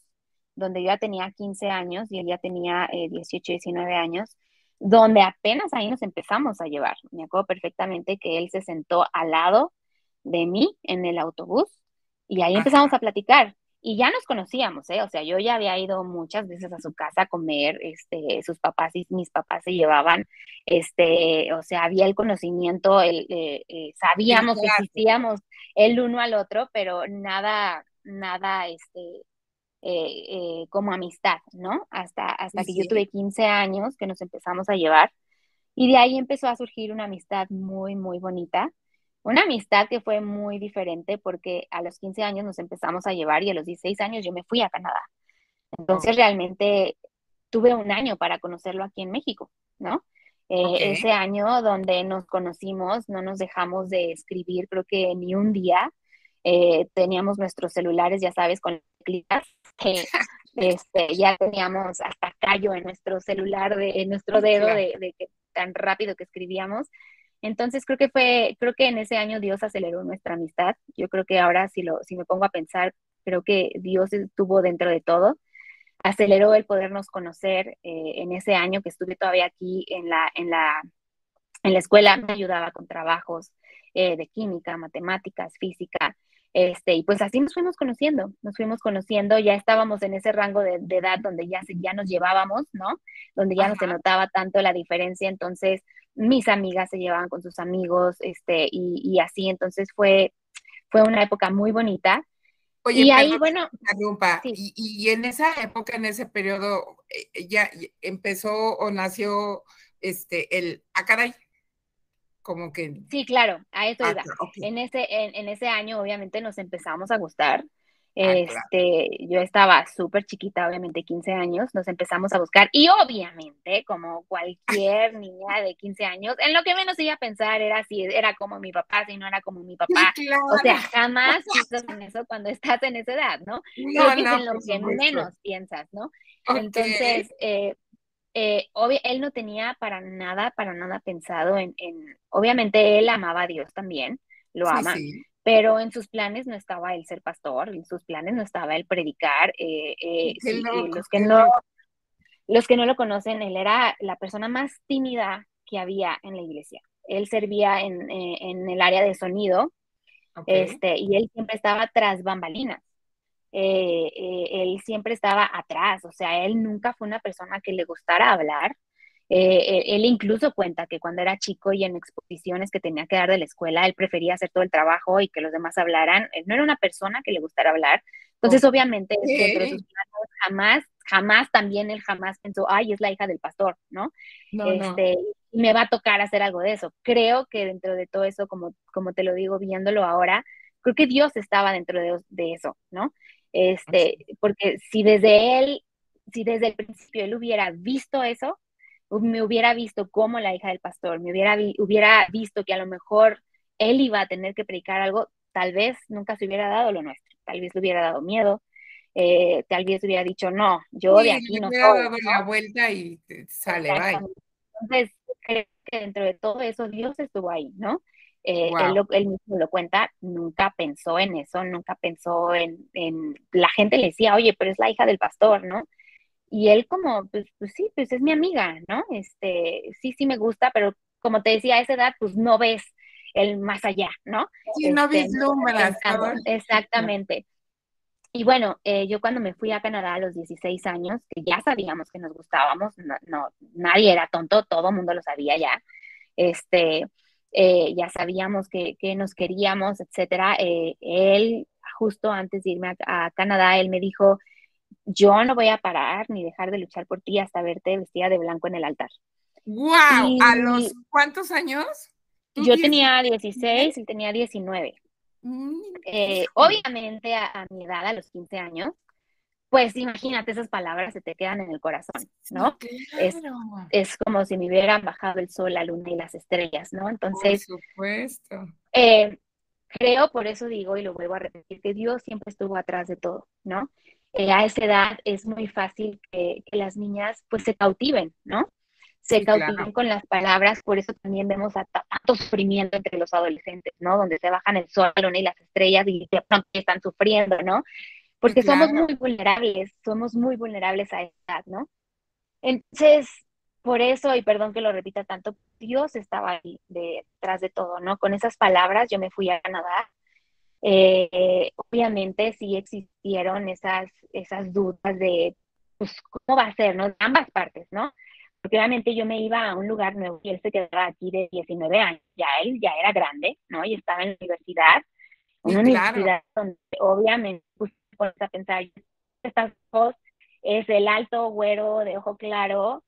donde yo ya tenía 15 años y él ya tenía 18, eh, 19 años, donde apenas ahí nos empezamos a llevar. Me acuerdo perfectamente que él se sentó al lado de mí en el autobús y ahí empezamos a platicar. Y ya nos conocíamos, ¿eh? O sea, yo ya había ido muchas veces a su casa a comer, este, sus papás y mis papás se llevaban, este, o sea, había el conocimiento, el, eh, eh, sabíamos que existíamos el uno al otro, pero nada, nada, este, eh, como amistad, ¿no? Hasta, hasta que yo tuve 15 años que nos empezamos a llevar y de ahí empezó a surgir una amistad muy, muy bonita una amistad que fue muy diferente porque a los 15 años nos empezamos a llevar y a los 16 años yo me fui a Canadá. Entonces realmente tuve un año para conocerlo aquí en México, ¿no? Eh, ese año donde nos conocimos, no nos dejamos de escribir, creo que ni un día. Eh, teníamos nuestros celulares, ya sabes, con clicas, que este, ya teníamos hasta callo en nuestro celular, de, en nuestro dedo, de, de que tan rápido que escribíamos. Entonces creo que fue, creo que en ese año Dios aceleró nuestra amistad. Yo creo que ahora si lo, si me pongo a pensar, creo que Dios estuvo dentro de todo. Aceleró el podernos conocer eh, en ese año que estuve todavía aquí en la, en la, en la escuela, me ayudaba con trabajos eh, de química, matemáticas, física. Este, y pues así nos fuimos conociendo, nos fuimos conociendo, ya estábamos en ese rango de, edad donde ya, ya nos llevábamos, ¿no? Donde ya no se notaba tanto la diferencia, entonces mis amigas se llevaban con sus amigos, este, y, así, entonces fue, fue una época muy bonita. Oye, y ahí, bueno, y, en esa época, en ese periodo, eh, ya empezó o nació este, el, ah, caray, como que... Sí, claro, a eso ah, iba. En, ese, en, en, ese año, obviamente, nos empezamos a gustar. Ah, este, yo estaba súper chiquita, obviamente 15 años, nos empezamos a buscar y obviamente, como cualquier niña de 15 años, en lo que menos iba a pensar era si era como mi papá, si no era como mi papá. O sea, jamás piensas en eso cuando estás en esa edad, ¿no? No, no, en lo que menos piensas, ¿no? Entonces, eh, eh, él no tenía para nada, para nada pensado en, obviamente él amaba a Dios también, lo ama, pero en sus planes no estaba el ser pastor, en sus planes no estaba el predicar. Eh, eh, los, que no, los que no lo conocen, él era la persona más tímida que había en la iglesia. Él servía en, eh, el área de sonido este, y él siempre estaba tras bambalinas. él siempre estaba atrás, o sea, él nunca fue una persona que le gustara hablar, eh, él incluso cuenta que cuando era chico y en exposiciones que tenía que dar de la escuela, él prefería hacer todo el trabajo y que los demás hablaran. Él no era una persona que le gustara hablar. Entonces, obviamente, jamás, jamás también él jamás pensó, ay, es la hija del pastor, ¿no? este, me va a tocar hacer algo de eso. Creo que dentro de todo eso, como, como te lo digo viéndolo ahora, creo que Dios estaba dentro de, de eso, ¿no? Este, porque si desde él, si desde el principio él hubiera visto eso, me hubiera visto como la hija del pastor, me hubiera, hubiera visto que a lo mejor él iba a tener que predicar algo, tal vez nunca se hubiera dado lo nuestro, tal vez le hubiera dado miedo, eh, tal vez hubiera dicho, no, yo de aquí no hubiera dado la vuelta y sale, bye. Entonces, creo que dentro de todo eso Dios estuvo ahí, ¿no? Eh, él, mismo lo cuenta, nunca pensó en eso, nunca pensó en, en, la gente le decía, oye, pero es la hija del pastor, ¿no? Y él como, pues, pues sí, pues es mi amiga, ¿no? Este, sí, sí me gusta, pero como te decía, a esa edad, pues no ves el más allá, ¿no? Sí, no este, vislumbras. Exactamente. Y bueno, eh, yo cuando me fui a Canadá a los 16 años, que ya sabíamos que nos gustábamos, no, nadie era tonto, todo el mundo lo sabía ya, este, eh, ya sabíamos que, que, nos queríamos, etcétera. Eh, él, justo antes de irme a Canadá, él me dijo, yo no voy a parar ni dejar de luchar por ti hasta verte vestida de blanco en el altar. ¡Wow! ¿A los cuántos años? Yo tenía 16, y tenía 19. Mm, eh, obviamente a, mi edad, a los 15 años, pues imagínate, esas palabras se te quedan en el corazón, ¿no? Es, es, como si me hubieran bajado el sol, la luna y las estrellas, ¿no? Entonces, por supuesto. Eh, creo, por eso digo y lo vuelvo a repetir, que Dios siempre estuvo atrás de todo, ¿no? Eh, a esa edad es muy fácil que, las niñas pues se cautiven, ¿no? Se cautiven con las palabras, por eso también vemos a tanto sufrimiento entre los adolescentes, ¿no? Donde se bajan el sol y las estrellas y de pronto están sufriendo, ¿no? Porque somos muy vulnerables, somos muy vulnerables a esa edad, ¿no? Entonces, por eso, y perdón que lo repita tanto, Dios estaba ahí detrás de todo, ¿no? Con esas palabras yo me fui a Canadá. Eh, obviamente sí existieron esas, esas dudas de, pues, ¿cómo va a ser, no? De ambas partes, ¿no? Porque obviamente yo me iba a un lugar nuevo y él se quedaba aquí de 19 años. Ya él ya era grande, ¿no? Y estaba en la universidad. Una universidad donde obviamente pues, a pensar, estas dos es el alto güero de ojo claro,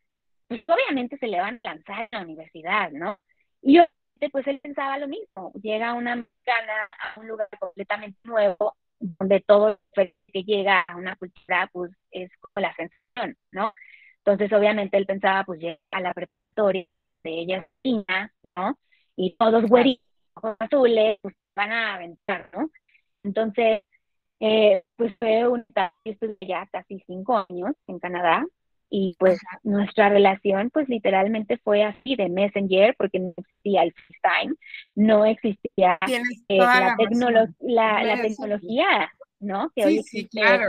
pues obviamente se le van a lanzar a la universidad, ¿no? Y yo, pues él pensaba lo mismo, llega una americana a un lugar completamente nuevo, donde todo que llega a una cultura, pues es como la sensación, ¿no? Entonces, obviamente, él pensaba, pues llega a la preparatoria de ella china, ¿no? Y todos güeritos, ojos azules, pues van a aventar, ¿no? Entonces, eh, pues fue un, estuve ya casi cinco años en Canadá y pues nuestra relación pues literalmente fue así de Messenger porque no existía el FaceTime, no existía eh, la, la, tecnología, ¿no? Que sí, sí, claro.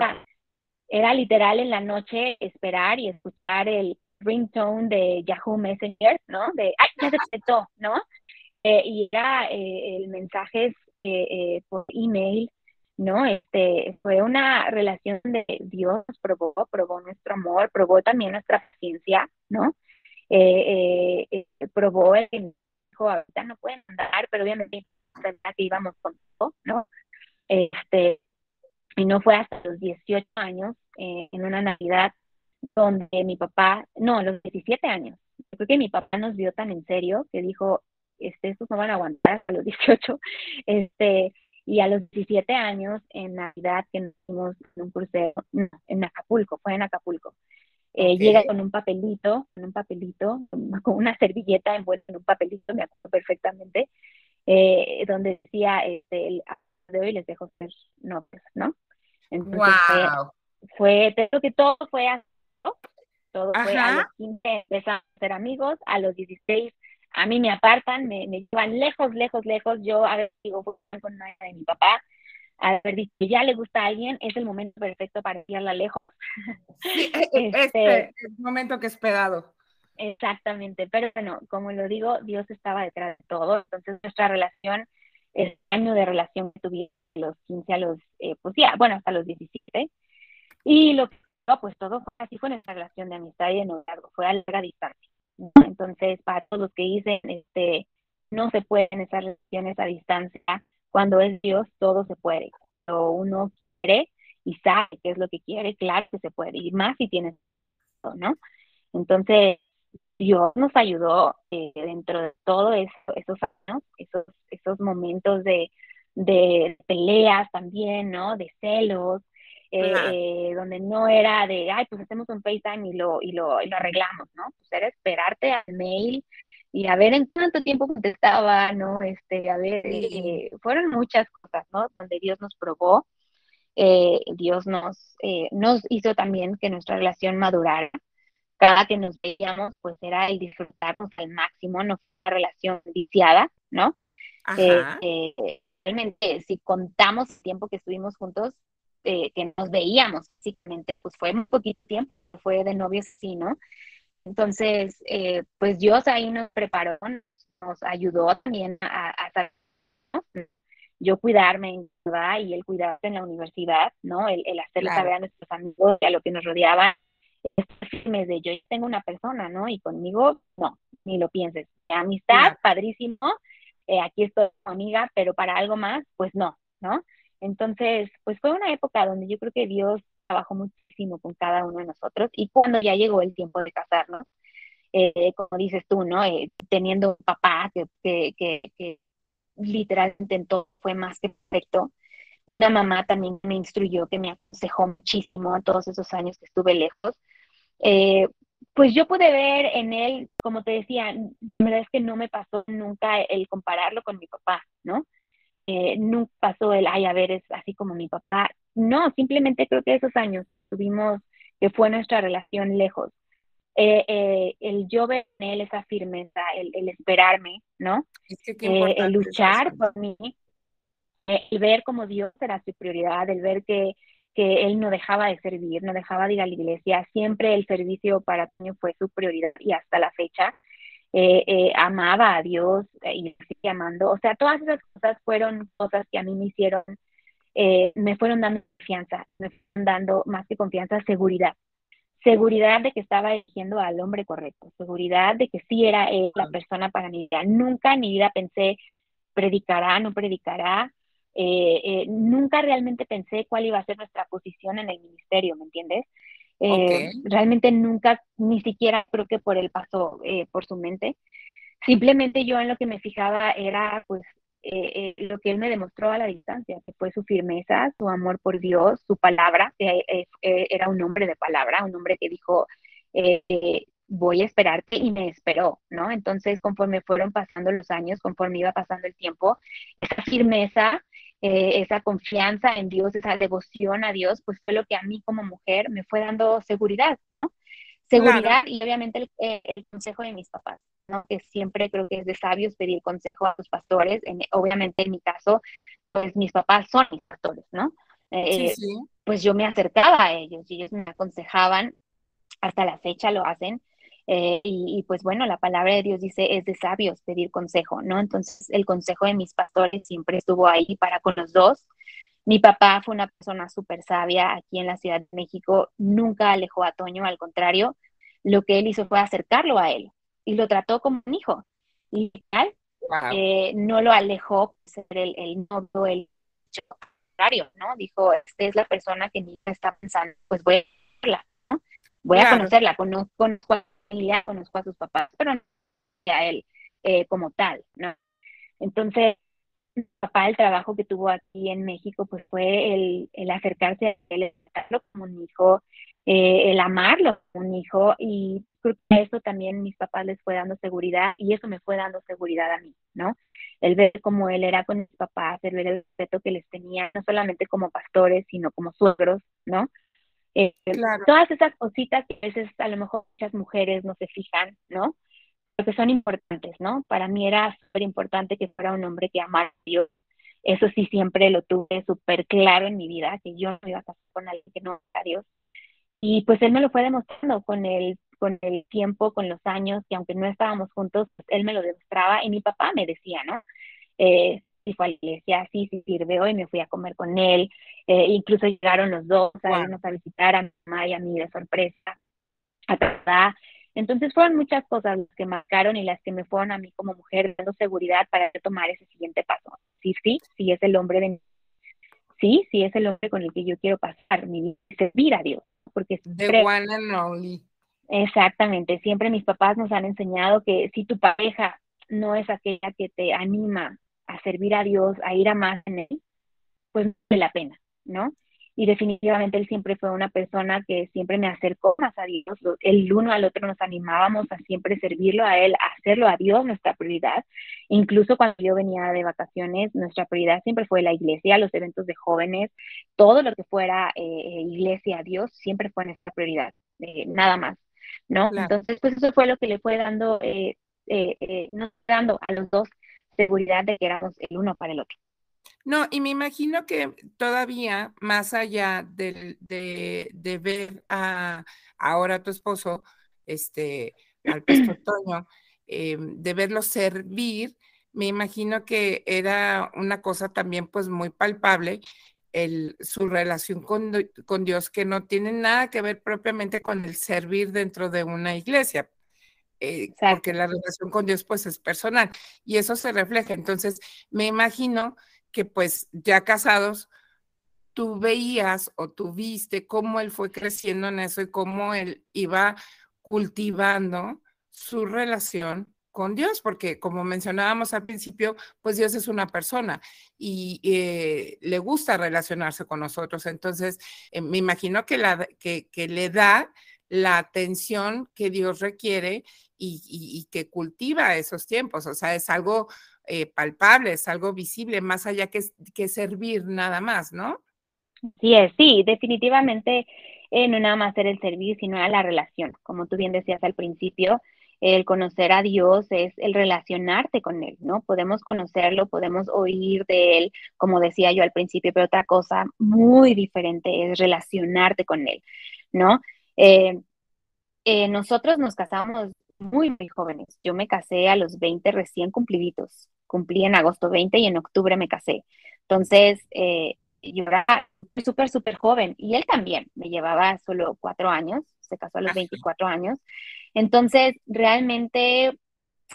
Era, literal en la noche esperar y escuchar el ringtone de Yahoo Messenger, ¿no? De, ay, ya se conectó, ¿no? Eh, y era el mensajes por email ¿no? Este, fue una relación de Dios probó, probó nuestro amor, probó también nuestra paciencia, ¿no? Eh, eh, eh, probó el dijo, ahorita no pueden andar, pero obviamente que íbamos con todo, ¿no? Este, y no fue hasta los 18 años, en una Navidad, donde mi papá, no, los 17 años, creo que mi papá nos vio tan en serio que dijo, este, estos no van a aguantar hasta los 18, este, y a los 17 años, en Navidad, que nos fuimos en un crucero, en Acapulco, fue en Acapulco. Eh, llega con un papelito, con un papelito, con una servilleta envuelta en un papelito, me acuerdo perfectamente, eh, donde decía, este, el, de hoy les dejo ser novios, ¿no? Entonces fue, creo que todo fue así, Todo fue a los 15 empezamos a ser amigos, a los 16 a mí me apartan, me, me llevan lejos, lejos, lejos. Yo a ver, digo, con una de mi papá, a ver, dice, ya le gusta a alguien, es el momento perfecto para enviarla lejos. Sí, este, este, es el momento que esperado. Exactamente, pero bueno, como lo digo, Dios estaba detrás de todo, entonces nuestra relación, el año de relación que tuvimos los 15 a los, eh, pues ya, bueno, hasta los 17, y lo que pues todo fue así fue nuestra relación de amistad y de noviazgo, fue a larga distancia. Entonces, para todos los que dicen, este, no se pueden esas relaciones a distancia, cuando es Dios, todo se puede. Cuando uno quiere y sabe qué es lo que quiere, claro que se puede, y más si tienes, ¿no? Entonces, Dios nos ayudó eh, dentro de todo eso, esos esos, esos momentos de, de peleas también, ¿no? De celos, eh, donde no era de, ay, pues hacemos un FaceTime y lo, y lo, y lo arreglamos, ¿no? Pues era esperarte al mail y a ver en cuánto tiempo contestaba, ¿no? Este, a ver, eh, fueron muchas cosas, ¿no? Donde Dios nos probó, eh, Dios nos, nos hizo también que nuestra relación madurara. Cada que nos veíamos, pues era el disfrutarnos al máximo, no fue una relación viciada, ¿no? realmente, si contamos el tiempo que estuvimos juntos, eh, que nos veíamos físicamente, pues fue un poquito tiempo, fue de novios, sí, ¿no? Entonces, eh, pues Dios ahí nos preparó, nos ayudó también a, a yo cuidarme ¿verdad? y él cuidarse en la universidad, ¿no? El, el hacerle saber a nuestros amigos y a lo que nos rodeaba, firmes de yo tengo una persona, ¿no? Y conmigo, no, ni lo pienses. Amistad, padrísimo, eh, aquí estoy amiga, pero para algo más, pues no, ¿no? Entonces, pues fue una época donde yo creo que Dios trabajó muchísimo con cada uno de nosotros y cuando ya llegó el tiempo de casarnos, eh, como dices tú, ¿no? Eh, teniendo un papá que, que, que, literalmente en todo fue más que perfecto. Una mamá también me instruyó, que me aconsejó muchísimo a todos esos años que estuve lejos. Eh, pues yo pude ver en él, como te decía, la verdad es que no me pasó nunca el compararlo con mi papá, ¿no? Eh, nunca pasó el, ay, a ver, es así como mi papá. No, simplemente creo que esos años tuvimos, que fue nuestra relación lejos. Eh, eh, el yo ver en él esa firmeza, el, esperarme, ¿no? el luchar por mí, el ver como Dios era su prioridad, el ver que que él no dejaba de servir, no dejaba de ir a la iglesia, siempre el servicio para Toño fue su prioridad y hasta la fecha. Eh, eh, amaba a Dios y sigue amando. O sea, todas esas cosas fueron cosas que a mí me hicieron, me fueron dando confianza, me fueron dando más que confianza, seguridad seguridad de que estaba eligiendo al hombre correcto, seguridad de que sí era él la persona para mi vida. Nunca en mi vida pensé, predicará, no predicará. Eh, eh, nunca realmente pensé cuál iba a ser nuestra posición en el ministerio, ¿me entiendes? Eh, realmente nunca, ni siquiera creo que por él pasó por su mente. Simplemente yo en lo que me fijaba era pues eh, eh, lo que él me demostró a la distancia, que fue su firmeza, su amor por Dios, su palabra, que eh, era un hombre de palabra, un hombre que dijo, voy a esperarte y me esperó, ¿no? Entonces, conforme fueron pasando los años, conforme iba pasando el tiempo, esa firmeza, esa confianza en Dios, esa devoción a Dios, pues fue lo que a mí como mujer me fue dando seguridad, ¿no? Seguridad y obviamente el consejo de mis papás que siempre creo que es de sabios pedir consejo a los pastores. obviamente en mi caso, pues mis papás son mis pastores, ¿no? Eh, pues yo me acercaba a ellos y ellos me aconsejaban, hasta la fecha lo hacen. Eh, y, pues bueno, la palabra de Dios dice es de sabios pedir consejo, ¿no? Entonces el consejo de mis pastores siempre estuvo ahí para con los dos. Mi papá fue una persona súper sabia aquí en la Ciudad de México, nunca alejó a Toño, al contrario, lo que él hizo fue acercarlo a él y lo trató como un hijo. Y tal, eh, no lo alejó ser el, el novio, el contrario, ¿no? Dijo, esta es la persona que mi hija está pensando, pues voy a verla, ¿no? Voy a conocerla, conozco, conozco, a familia, conozco a sus papás, pero no a él eh, como tal, ¿no? Entonces, papá, el trabajo que tuvo aquí en México, pues fue el, el acercarse a él, el tratarlo como un hijo, eh, el amarlo como un hijo y creo que eso también mis papás les fue dando seguridad y eso me fue dando seguridad a mí, ¿no? El ver cómo él era con mis papás, el ver el respeto que les tenía, no solamente como pastores, sino como suegros, ¿no? Eh, todas esas cositas que a veces a lo mejor muchas mujeres no se fijan, ¿no? Porque son importantes, ¿no? Para mí era súper importante que fuera un hombre que amara a Dios. Eso sí siempre lo tuve súper claro en mi vida, que yo no iba a casar con alguien que no amara a Dios y pues él me lo fue demostrando con el, con el tiempo, con los años, que aunque no estábamos juntos, pues él me lo demostraba y mi papá me decía, ¿no? Eh, y fue a la iglesia, sí, sí sirve, hoy me fui a comer con él, eh, incluso llegaron los dos a irnos a visitar a mi mamá y a mí de sorpresa, a verdad. Entonces fueron muchas cosas las que marcaron y las que me fueron a mí como mujer dando seguridad para tomar ese siguiente paso. Sí, sí, sí es el hombre de mi sí, sí es el hombre con el que yo quiero pasar mi vida, servir a Dios porque The one and only. Exactamente, siempre mis papás nos han enseñado que si tu pareja no es aquella que te anima a servir a Dios, a ir a más en él, pues no vale la pena, ¿no? y definitivamente él siempre fue una persona que siempre me acercó más a Dios. El uno al otro nos animábamos a siempre servirlo a él, a hacerlo a Dios nuestra prioridad. Incluso cuando yo venía de vacaciones, nuestra prioridad siempre fue la iglesia, los eventos de jóvenes, todo lo que fuera eh, iglesia a Dios siempre fue nuestra prioridad, eh, nada más, ¿no? Entonces, pues eso fue lo que le fue dando, eh, nos dando a los dos seguridad de que éramos el uno para el otro. No, y me imagino que todavía, más allá de, de, ver a ahora a tu esposo, este, al pastor Toño, eh, de verlo servir, me imagino que era una cosa también pues muy palpable el, su relación con, con, Dios, que no tiene nada que ver propiamente con el servir dentro de una iglesia, eh, porque la relación con Dios pues es personal y eso se refleja. Entonces, me imagino que pues ya casados, tú veías o tú viste cómo él fue creciendo en eso y cómo él iba cultivando su relación con Dios, porque como mencionábamos al principio, pues Dios es una persona y eh, le gusta relacionarse con nosotros. Entonces, eh, me imagino que, la, que, le da la atención que Dios requiere y, y, que cultiva esos tiempos. O sea, es algo eh, palpable, es algo visible, más allá que, que servir nada más, ¿no? Sí, es, sí, definitivamente eh, no nada más era el servir, sino era la relación. Como tú bien decías al principio, el conocer a Dios es el relacionarte con Él, ¿no? Podemos conocerlo, podemos oír de Él, como decía yo al principio, pero otra cosa muy diferente es relacionarte con Él, ¿no? Eh, eh, nosotros nos casamos muy, muy jóvenes. Yo me casé a los 20 recién cumpliditos. Cumplí en agosto 20 y en octubre me casé. Entonces, eh, yo era súper, súper joven y él también me llevaba solo cuatro años, se casó a los 24 años. Entonces, realmente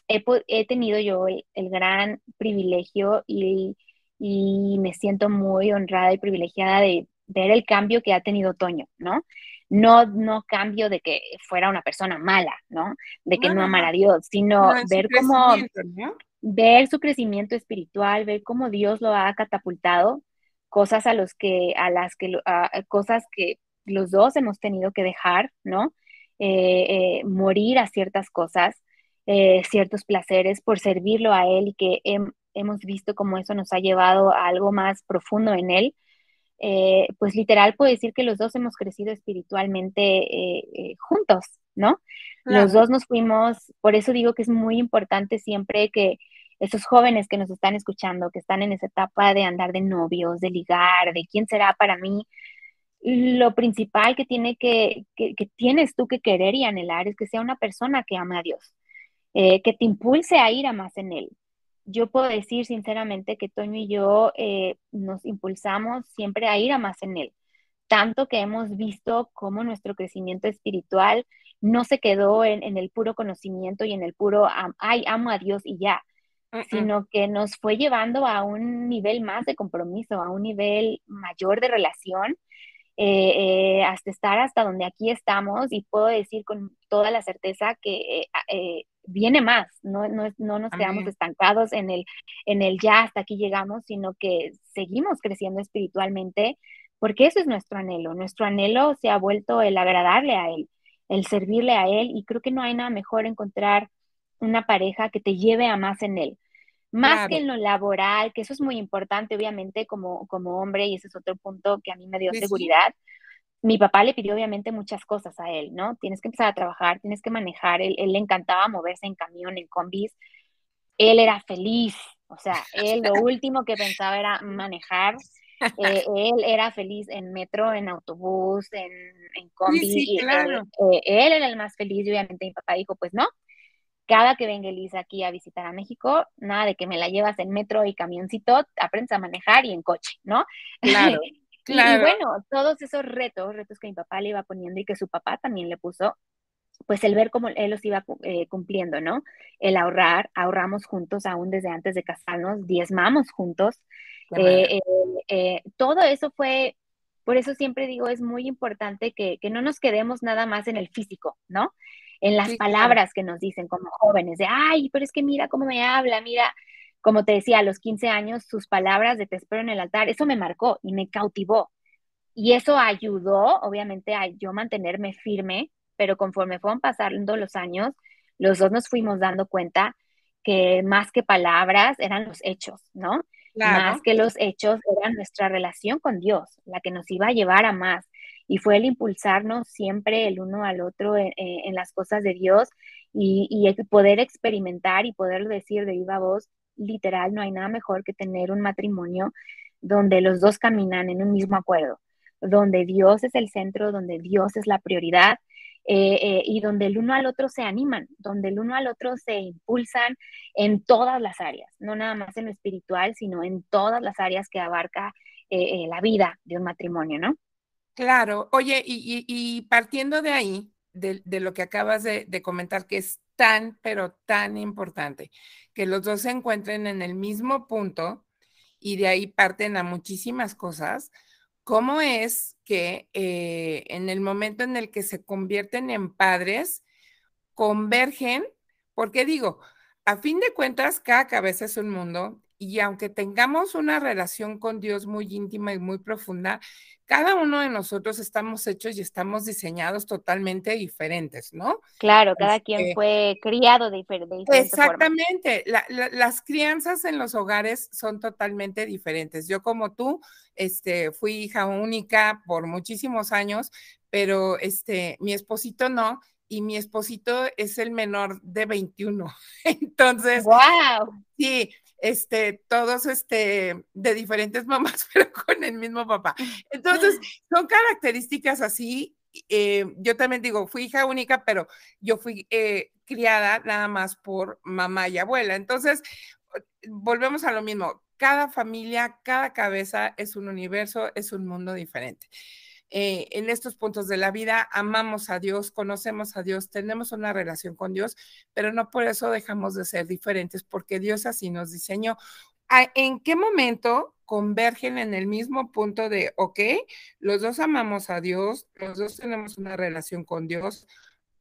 he, tenido yo el, gran privilegio y, y, me siento muy honrada y privilegiada de ver el cambio que ha tenido Toño, ¿no? No, no cambio de que fuera una persona mala, ¿no? De que no, amara a Dios, sino ver cómo, ver su crecimiento espiritual, ver cómo Dios lo ha catapultado, cosas a los que, a las que, cosas que los dos hemos tenido que dejar, ¿no? Eh, eh, morir a ciertas cosas, eh, ciertos placeres por servirlo a Él y que hemos visto cómo eso nos ha llevado a algo más profundo en Él. Pues literal puedo decir que los dos hemos crecido espiritualmente juntos, ¿no? Los dos nos fuimos, por eso digo que es muy importante siempre que esos jóvenes que nos están escuchando, que están en esa etapa de andar de novios, de ligar, de quién será para mí, lo principal que, tiene que, que, tienes tú que querer y anhelar es que sea una persona que ame a Dios, eh, que te impulse a ir a más en Él. Yo puedo decir sinceramente que Toño y yo eh, nos impulsamos siempre a ir a más en Él, tanto que hemos visto cómo nuestro crecimiento espiritual no se quedó en, en el puro conocimiento y en el puro, ay, amo a Dios y ya, sino que nos fue llevando a un nivel más de compromiso, a un nivel mayor de relación, eh, eh, hasta estar hasta donde aquí estamos y puedo decir con toda la certeza que eh, viene más, no, no, no nos quedamos estancados en el, en el ya hasta aquí llegamos, sino que seguimos creciendo espiritualmente, porque eso es nuestro anhelo. Nuestro anhelo se ha vuelto el agradarle a Él, el servirle a Él, y creo que no hay nada mejor encontrar una pareja que te lleve a más en Él más que en lo laboral, que eso es muy importante, obviamente, como, como hombre, y ese es otro punto que a mí me dio seguridad. Mi papá le pidió obviamente muchas cosas a él, ¿no? Tienes que empezar a trabajar, tienes que manejar, él, él le encantaba moverse en camión, en combis, él era feliz, o sea, él lo último que pensaba era manejar, eh, él era feliz en metro, en autobús, en, en combi, sí, claro. Eh, él, era el más feliz y obviamente mi papá dijo, pues no, cada que venga Elisa aquí a visitar a México, nada de que me la llevas en metro y camioncito, aprendes a manejar y en coche, ¿no? Claro. Claro. Y, bueno, todos esos retos, retos que mi papá le iba poniendo y que su papá también le puso, pues el ver cómo él los iba eh, cumpliendo, ¿no? El ahorrar, ahorramos juntos aún desde antes de casarnos, diezmamos juntos. Eh, eh, todo eso fue, por eso siempre digo, es muy importante que, que no nos quedemos nada más en el físico, ¿no? En las palabras que nos dicen como jóvenes, de, ay, pero es que mira cómo me habla, mira, como te decía, a los 15 años, sus palabras de te espero en el altar, eso me marcó y me cautivó. Y eso ayudó, obviamente, a yo mantenerme firme, pero conforme fueron pasando los años, los dos nos fuimos dando cuenta que más que palabras eran los hechos, ¿no? Más que los hechos era nuestra relación con Dios, la que nos iba a llevar a más y fue el impulsarnos siempre el uno al otro en, las cosas de Dios y, poder experimentar y poder decir de viva voz, literal, no hay nada mejor que tener un matrimonio donde los dos caminan en un mismo acuerdo, donde Dios es el centro, donde Dios es la prioridad. Eh, eh, y donde el uno al otro se animan, donde el uno al otro se impulsan en todas las áreas, no nada más en lo espiritual, sino en todas las áreas que abarca eh, la vida de un matrimonio, ¿no? Claro, oye, y, partiendo de ahí, de, lo que acabas de, comentar, que es tan, pero tan importante, que los dos se encuentren en el mismo punto y de ahí parten a muchísimas cosas, ¿cómo es que eh, en el momento en el que se convierten en padres, convergen? Porque digo, a fin de cuentas, cada cabeza es un mundo y aunque tengamos una relación con Dios muy íntima y muy profunda, cada uno de nosotros estamos hechos y estamos diseñados totalmente diferentes, ¿no? Claro, cada quien este fue criado de, diferente Exactamente, las crianzas en los hogares son totalmente diferentes. Yo como tú, este, fui hija única por muchísimos años, pero este, mi esposito no, y mi esposito es el menor de 21. Entonces, wow. Sí, este, todos este, de diferentes mamás, pero con el mismo papá. Entonces, son características así. Eh, yo también digo, fui hija única, pero yo fui eh, criada nada más por mamá y abuela. Entonces, volvemos a lo mismo. Cada familia, cada cabeza es un universo, es un mundo diferente. Eh, en estos puntos de la vida amamos a Dios, conocemos a Dios, tenemos una relación con Dios, pero no por eso dejamos de ser diferentes, porque Dios así nos diseñó. Ah, ¿En qué momento convergen en el mismo punto de, ok, los dos amamos a Dios, los dos tenemos una relación con Dios,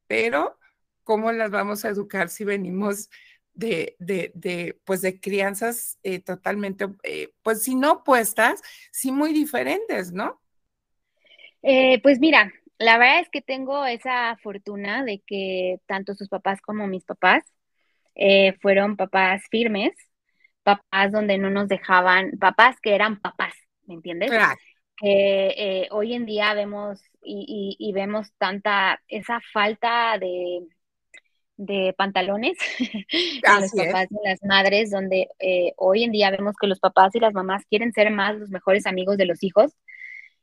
pero ¿cómo las vamos a educar si venimos de, de, de pues de crianzas eh, totalmente, eh, pues si no opuestas, sí muy diferentes, ¿no? Eh, pues mira, la verdad es que tengo esa fortuna de que tanto sus papás como mis papás eh, fueron papás firmes, papás donde no nos dejaban, papás que eran papás, ¿me entiendes? Claro. Eh, hoy en día vemos y, vemos tanta, esa falta de, de pantalones de los papás y las madres, donde hoy en día vemos que los papás y las mamás quieren ser más los mejores amigos de los hijos eh, eh, eh,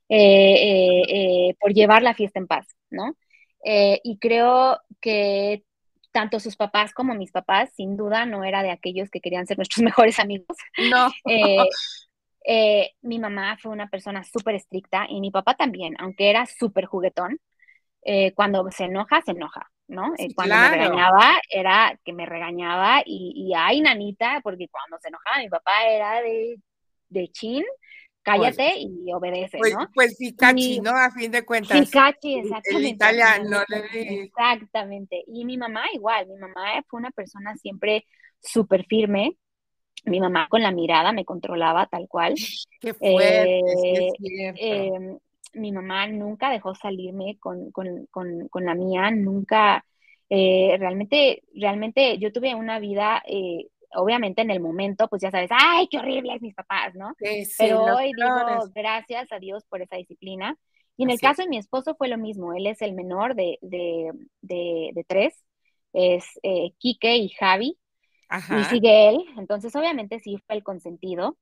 por llevar la fiesta en paz, ¿no? y creo que tanto sus papás como mis papás, sin duda, no era de aquellos que querían ser nuestros mejores amigos. No. mi mamá fue una persona súper estricta y mi papá también, aunque era súper juguetón. cuando se enoja, se enoja, ¿no? cuando me regañaba, era que me regañaba y, y ay, nanita, porque cuando se enojaba mi papá era de, de chin cállate pues, y obedece, pues, ¿no? Pues Ficachi, ¿no? A fin de cuentas. Ficachi, exactamente. El italiano. Exactamente. Y mi mamá igual, mi mamá fue una persona siempre súper firme. Mi mamá con la mirada me controlaba tal cual. Qué fuerte, eh, em, mi mamá nunca dejó salirme con, con, con, con la mía, nunca, eh, realmente, realmente yo tuve una vida eh, obviamente en el momento, pues ya sabes, ay, qué horribles mis papás, ¿no? Pero hoy digo, gracias a Dios por esa disciplina. Y en el caso de mi esposo fue lo mismo, él es el menor de, de, de, tres, es eh, Quique y Javi, y sigue él, entonces obviamente sí fue el consentido,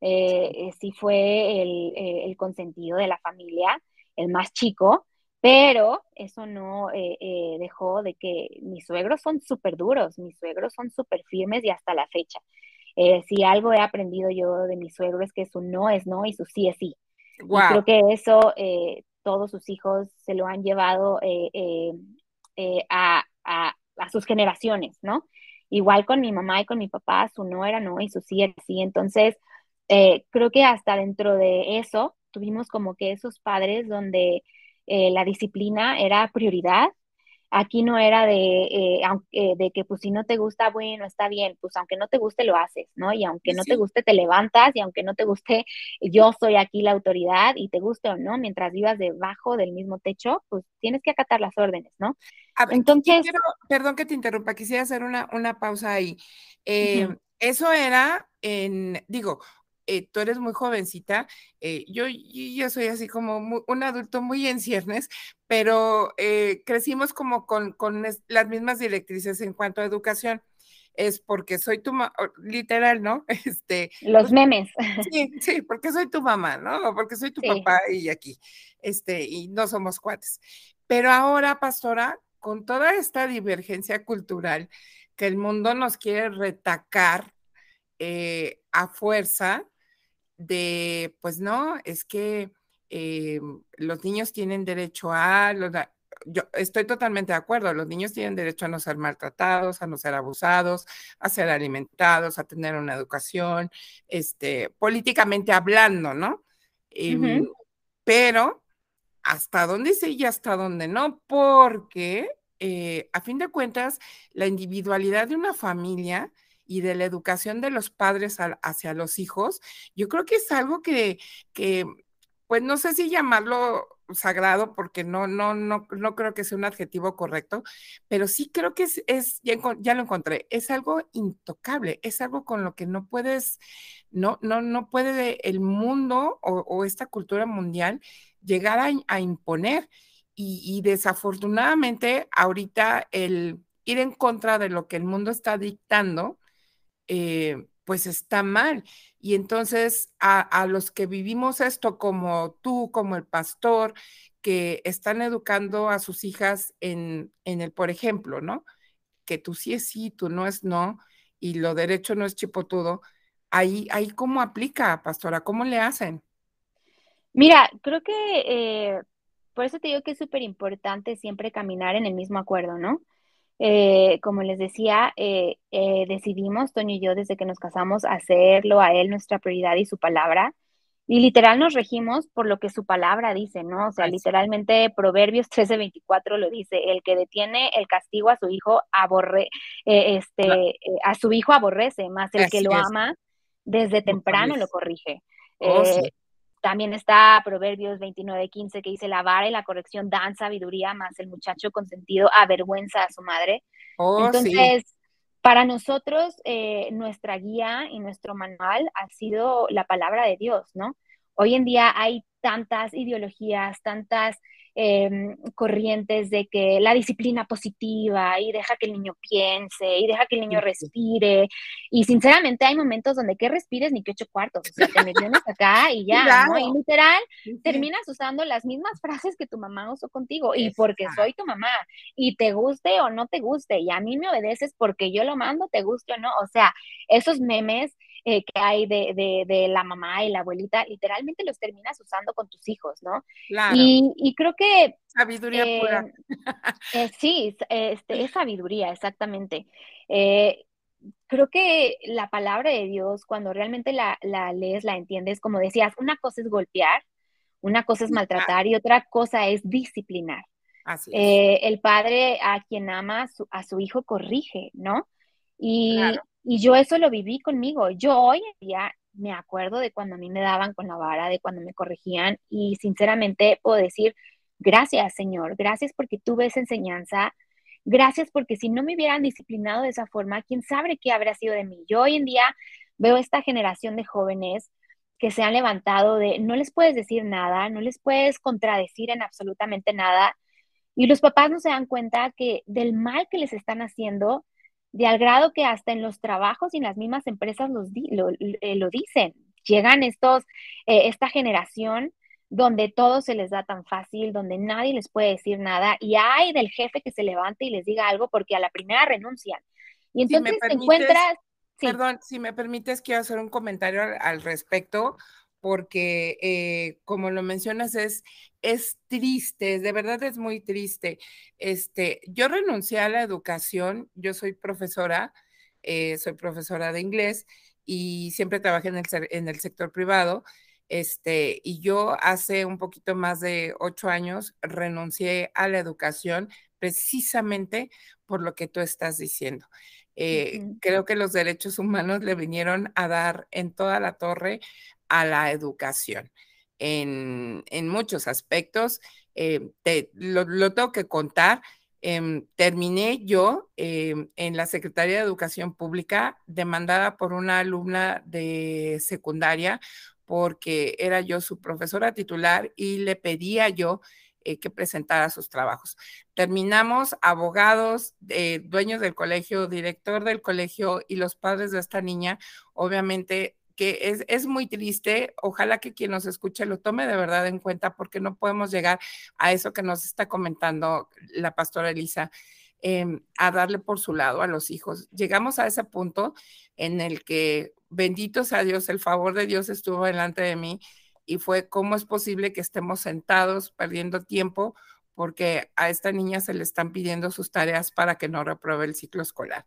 eh, eh, sí fue el, eh, el consentido de la familia, el más chico, pero eso no eh, eh, dejó de que mis suegros son súper duros, mis suegros son súper firmes y hasta la fecha. Eh, si algo he aprendido yo de mis suegros es que su no es no y su sí es sí. Y creo que eso todos sus hijos se lo han llevado a, a, a, sus generaciones, ¿no? Igual con mi mamá y con mi papá, su no era no y su sí era sí. Entonces, creo que hasta dentro de eso tuvimos como que esos padres donde eh, la disciplina era prioridad. Aquí no era de, eh, eh, de que pues si no te gusta, bueno, está bien, pues aunque no te guste lo haces, ¿no? Y aunque no te guste te levantas y aunque no te guste, yo soy aquí la autoridad y te guste o no, mientras vivas debajo del mismo techo, pues tienes que acatar las órdenes, ¿no? Entonces, perdón que te interrumpa, quisiera hacer una, una pausa ahí. Eso era en, digo, eh, tú eres muy jovencita, eh, yo, yo soy así como un adulto muy en ciernes, pero eh, crecimos como con, con, las mismas directrices en cuanto a educación. Es porque soy tu mamá, literal, ¿no? Este, Los pues, memes. Sí, sí, porque soy tu mamá, ¿no? Porque soy tu papá y aquí, este, y no somos cuates. Pero ahora, pastora, con toda esta divergencia cultural que el mundo nos quiere retacar a fuerza, de, pues no, es que eh, los niños tienen derecho a, yo estoy totalmente de acuerdo, los niños tienen derecho a no ser maltratados, a no ser abusados, a ser alimentados, a tener una educación, este, políticamente hablando, ¿no? Em, pero hasta dónde sí y hasta dónde no, porque eh, a fin de cuentas, la individualidad de una familia y de la educación de los padres hacia los hijos, yo creo que es algo que, que, pues no sé si llamarlo sagrado, porque no, no, no, no creo que sea un adjetivo correcto, pero sí creo que es, es ya, ya, lo encontré, es algo intocable, es algo con lo que no puedes, no, no, no puede el mundo o, esta cultura mundial llegar a, a imponer. y, desafortunadamente ahorita el ir en contra de lo que el mundo está dictando, eh, pues está mal. Y entonces a, los que vivimos esto como tú, como el pastor, que están educando a sus hijas en, en el, por ejemplo, ¿no? Que tú sí es sí, tú no es no, y lo derecho no es chipotudo, ahí, ahí cómo aplica, pastora, ¿cómo le hacen? Mira, creo que eh, por eso te digo que es súper importante siempre caminar en el mismo acuerdo, ¿no? Eh, como les decía, eh, decidimos, Toño y yo, desde que nos casamos, hacerlo a él nuestra prioridad y su palabra. Y literal nos regimos por lo que su palabra dice, ¿no? O sea, literalmente Proverbios 13:24 lo dice, el que detiene el castigo a su hijo aborre, este, a su hijo aborrece, más el que lo ama desde temprano lo corrige. Oh, también está Proverbios 29, 15 que dice, la vara y la corrección dan sabiduría, más el muchacho consentido avergüenza a su madre. Oh, Entonces, para nosotros, eh, nuestra guía y nuestro manual ha sido la palabra de Dios, ¿no? Hoy en día hay tantas ideologías, tantas Em, corrientes de que la disciplina positiva y deja que el niño piense y deja que el niño respire. Y sinceramente hay momentos donde que respires ni que ocho cuartos, o sea, te mencionas acá y ya, ¿no? Y literal, terminas usando las mismas frases que tu mamá usó contigo y porque soy tu mamá y te guste o no te guste y a mí me obedeces porque yo lo mando, te guste o no. O sea, esos memes eh, que hay de, de, de, la mamá y la abuelita, literalmente los terminas usando con tus hijos, ¿no? Claro. Y, y creo que... Sabiduría pura. Eh, eh, sí, este, es sabiduría, exactamente. creo que la palabra de Dios, cuando realmente la, la lees, la entiendes, como decías, una cosa es golpear, una cosa es maltratar y otra cosa es disciplinar. Así es. el padre a quien ama a su, a su hijo corrige, ¿no? Y, claro. Y yo eso lo viví conmigo. Yo hoy en día me acuerdo de cuando a mí me daban con la vara, de cuando me corregían y sinceramente puedo decir, gracias Señor, gracias porque tuve esa enseñanza, gracias porque si no me hubieran disciplinado de esa forma, quién sabe qué habría sido de mí. Yo hoy en día veo esta generación de jóvenes que se han levantado de no les puedes decir nada, no les puedes contradecir en absolutamente nada. Y los papás no se dan cuenta que del mal que les están haciendo, de al grado que hasta en los trabajos y en las mismas empresas los eh, lo, dicen. Llegan estos, eh, esta generación donde todo se les da tan fácil, donde nadie les puede decir nada, y hay del jefe que se levante y les diga algo porque a la primera renuncian. Y entonces te encuentras... Perdón, si me permites, quiero hacer un comentario al respecto, porque eh, como lo mencionas, es, es triste, de verdad es muy triste. Este, yo renuncié a la educación, yo soy profesora, eh, soy profesora de inglés y siempre trabajé en el, en el sector privado. Este, y yo hace un poquito más de ocho años renuncié a la educación precisamente por lo que tú estás diciendo. Eh, creo que los derechos humanos le vinieron a dar en toda la torre a la educación en, muchos aspectos. Eh, lo, tengo que contar. Em, terminé yo em, en la Secretaría de Educación Pública demandada por una alumna de secundaria porque era yo su profesora titular y le pedía yo eh, que presentara sus trabajos. Terminamos abogados, eh, dueños del colegio, director del colegio y los padres de esta niña, obviamente que es, muy triste. Ojalá que quien nos escuche lo tome de verdad en cuenta porque no podemos llegar a eso que nos está comentando la pastora Elisa, em, a darle por su lado a los hijos. Llegamos a ese punto en el que, bendito sea Dios, el favor de Dios estuvo delante de mí y fue cómo es posible que estemos sentados perdiendo tiempo porque a esta niña se le están pidiendo sus tareas para que no repruebe el ciclo escolar.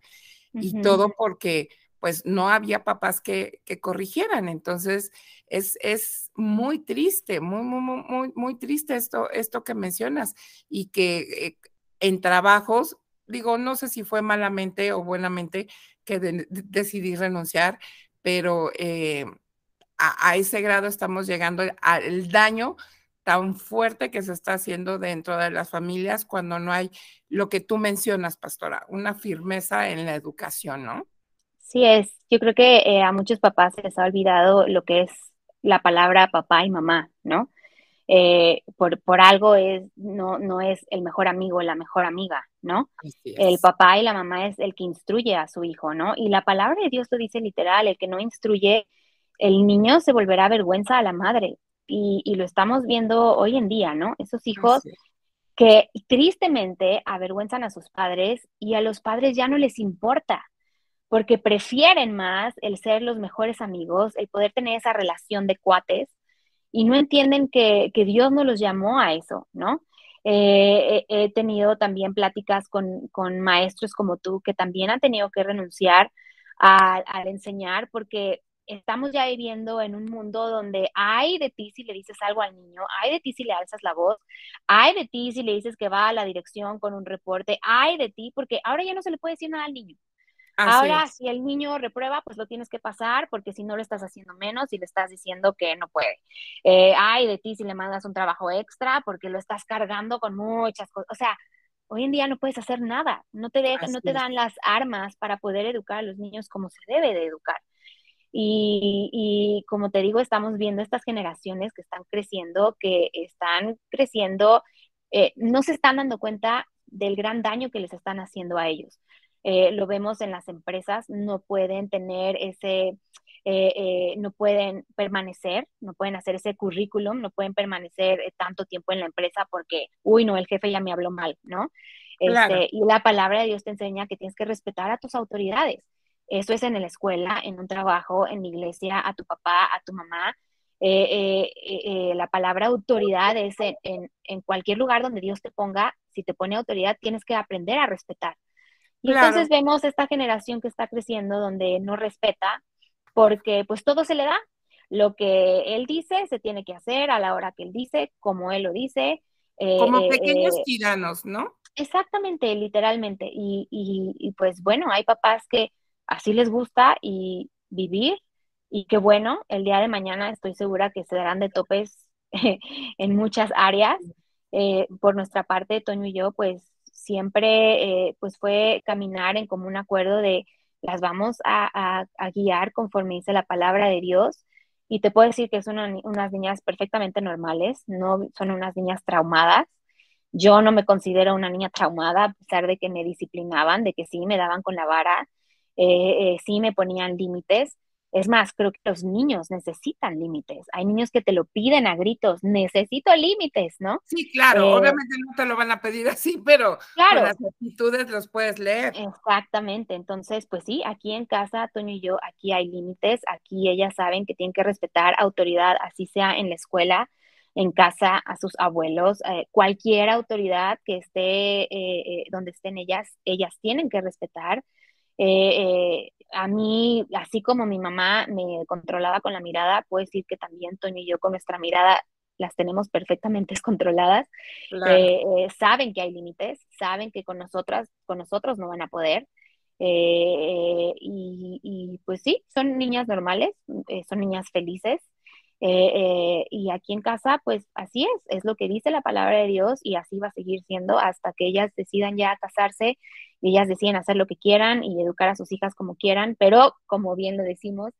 Y todo porque pues no había papás que, corrigieran. Entonces, es, es, muy triste, muy, muy, muy, muy triste esto, esto que mencionas y que eh, en trabajos, digo, no sé si fue malamente o buenamente que decidí renunciar, pero eh, a, ese grado estamos llegando al daño tan fuerte que se está haciendo dentro de las familias cuando no hay lo que tú mencionas, pastora, una firmeza en la educación, ¿no? Sí es, yo creo que eh, a muchos papás se les ha olvidado lo que es la palabra papá y mamá, ¿no? eh, por, por, algo es, no, no es el mejor amigo o la mejor amiga, ¿no? El papá y la mamá es el que instruye a su hijo, ¿no? Y la palabra de Dios lo dice literal, el que no instruye, el niño se volverá vergüenza a la madre. Y, y lo estamos viendo hoy en día, ¿no? Esos hijos que tristemente avergüenzan a sus padres y a los padres ya no les importa, porque prefieren más el ser los mejores amigos, el poder tener esa relación de cuates y no entienden que, Dios no los llamó a eso, ¿no? Eh, he tenido también pláticas con, maestros como tú que también han tenido que renunciar al enseñar porque estamos ya viviendo en un mundo donde hay de ti si le dices algo al niño, hay de ti si le alzas la voz, hay de ti si le dices que va a la dirección con un reporte, hay de ti porque ahora ya no se le puede decir nada al niño. Ahora, si el niño reprueba, pues lo tienes que pasar porque si no lo estás haciendo menos y le estás diciendo que no puede. Eh, hay de ti si le mandas un trabajo extra porque lo estás cargando con muchas cosas. O sea, hoy en día no puedes hacer nada, no te, dejan, no te dan las armas para poder educar a los niños como se debe de educar. Y, como te digo, estamos viendo estas generaciones que están creciendo, que están creciendo, eh, no se están dando cuenta del gran daño que les están haciendo a ellos. Eh, lo vemos en las empresas, no pueden tener ese, eh, no pueden permanecer, no pueden hacer ese currículum, no pueden permanecer tanto tiempo en la empresa porque, uy, no, el jefe ya me habló mal, ¿no? Este, y la palabra de Dios te enseña que tienes que respetar a tus autoridades. Eso es en la escuela, en un trabajo, en la iglesia, a tu papá, a tu mamá. Eh, eh, eh, la palabra autoridad es en, en, cualquier lugar donde Dios te ponga, si te pone autoridad, tienes que aprender a respetar. Y entonces vemos esta generación que está creciendo donde no respeta porque pues todo se le da. Lo que él dice se tiene que hacer a la hora que él dice, como él lo dice. como pequeños tiranos, ¿no? Exactamente, literalmente. Y, y, y, pues bueno, hay papás que así les gusta y vivir. Y qué bueno, el día de mañana estoy segura que se darán de topes en muchas áreas. Eh, por nuestra parte, Toño y yo, pues siempre eh, pues fue caminar en común acuerdo de las vamos a, guiar conforme dice la palabra de Dios. Y te puedo decir que son unas niñas perfectamente normales, no son unas niñas traumadas. Yo no me considero una niña traumada, a pesar de que me disciplinaban, de que sí me daban con la vara, eh, eh, sí me ponían límites. Es más, creo que los niños necesitan límites. Hay niños que te lo piden a gritos, necesito límites, ¿no? Sí, claro, eh, obviamente no te lo van a pedir así, pero claro, las actitudes los puedes leer. Exactamente, entonces, pues sí, aquí en casa, Toño y yo, aquí hay límites, aquí ellas saben que tienen que respetar autoridad, así sea en la escuela, en casa, a sus abuelos, cualquier autoridad que esté donde estén ellas, ellas tienen que respetar. Eh, eh, a mí, así como mi mamá me controlaba con la mirada, puedo decir que también Toño y yo con nuestra mirada las tenemos perfectamente controladas. Eh, saben que hay límites, saben que con nosotras, con nosotros no van a poder. Y, y, pues sí, son niñas normales, son niñas felices. Y aquí en casa, pues así es, es lo que dice la palabra de Dios y así va a seguir siendo hasta que ellas decidan ya casarse ellas deciden hacer lo que quieran y educar a sus hijas como quieran, pero como bien lo decimos,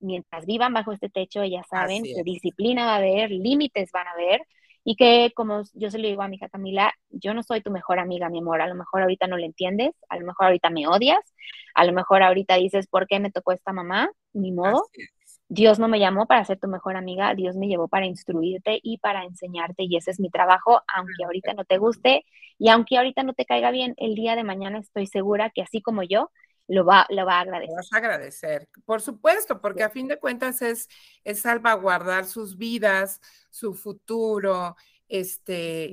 mientras vivan bajo este techo, ellas saben que disciplina va a haber, límites van a haber, y que como yo se lo digo a mi hija Camila, yo no soy tu mejor amiga, mi amor, a lo mejor ahorita no le entiendes, a lo mejor ahorita me odias, a lo mejor ahorita dices, ¿por qué me tocó esta mamá? Ni modo. Dios no me llamó para ser tu mejor amiga, Dios me llevó para instruirte y para enseñarte y ese es mi trabajo, aunque ahorita no te guste y aunque ahorita no te caiga bien, el día de mañana estoy segura que así como yo, lo va, lo va a agradecer. Vas a agradecer, por supuesto, porque a fin de cuentas es, es salvaguardar sus vidas, su futuro, este,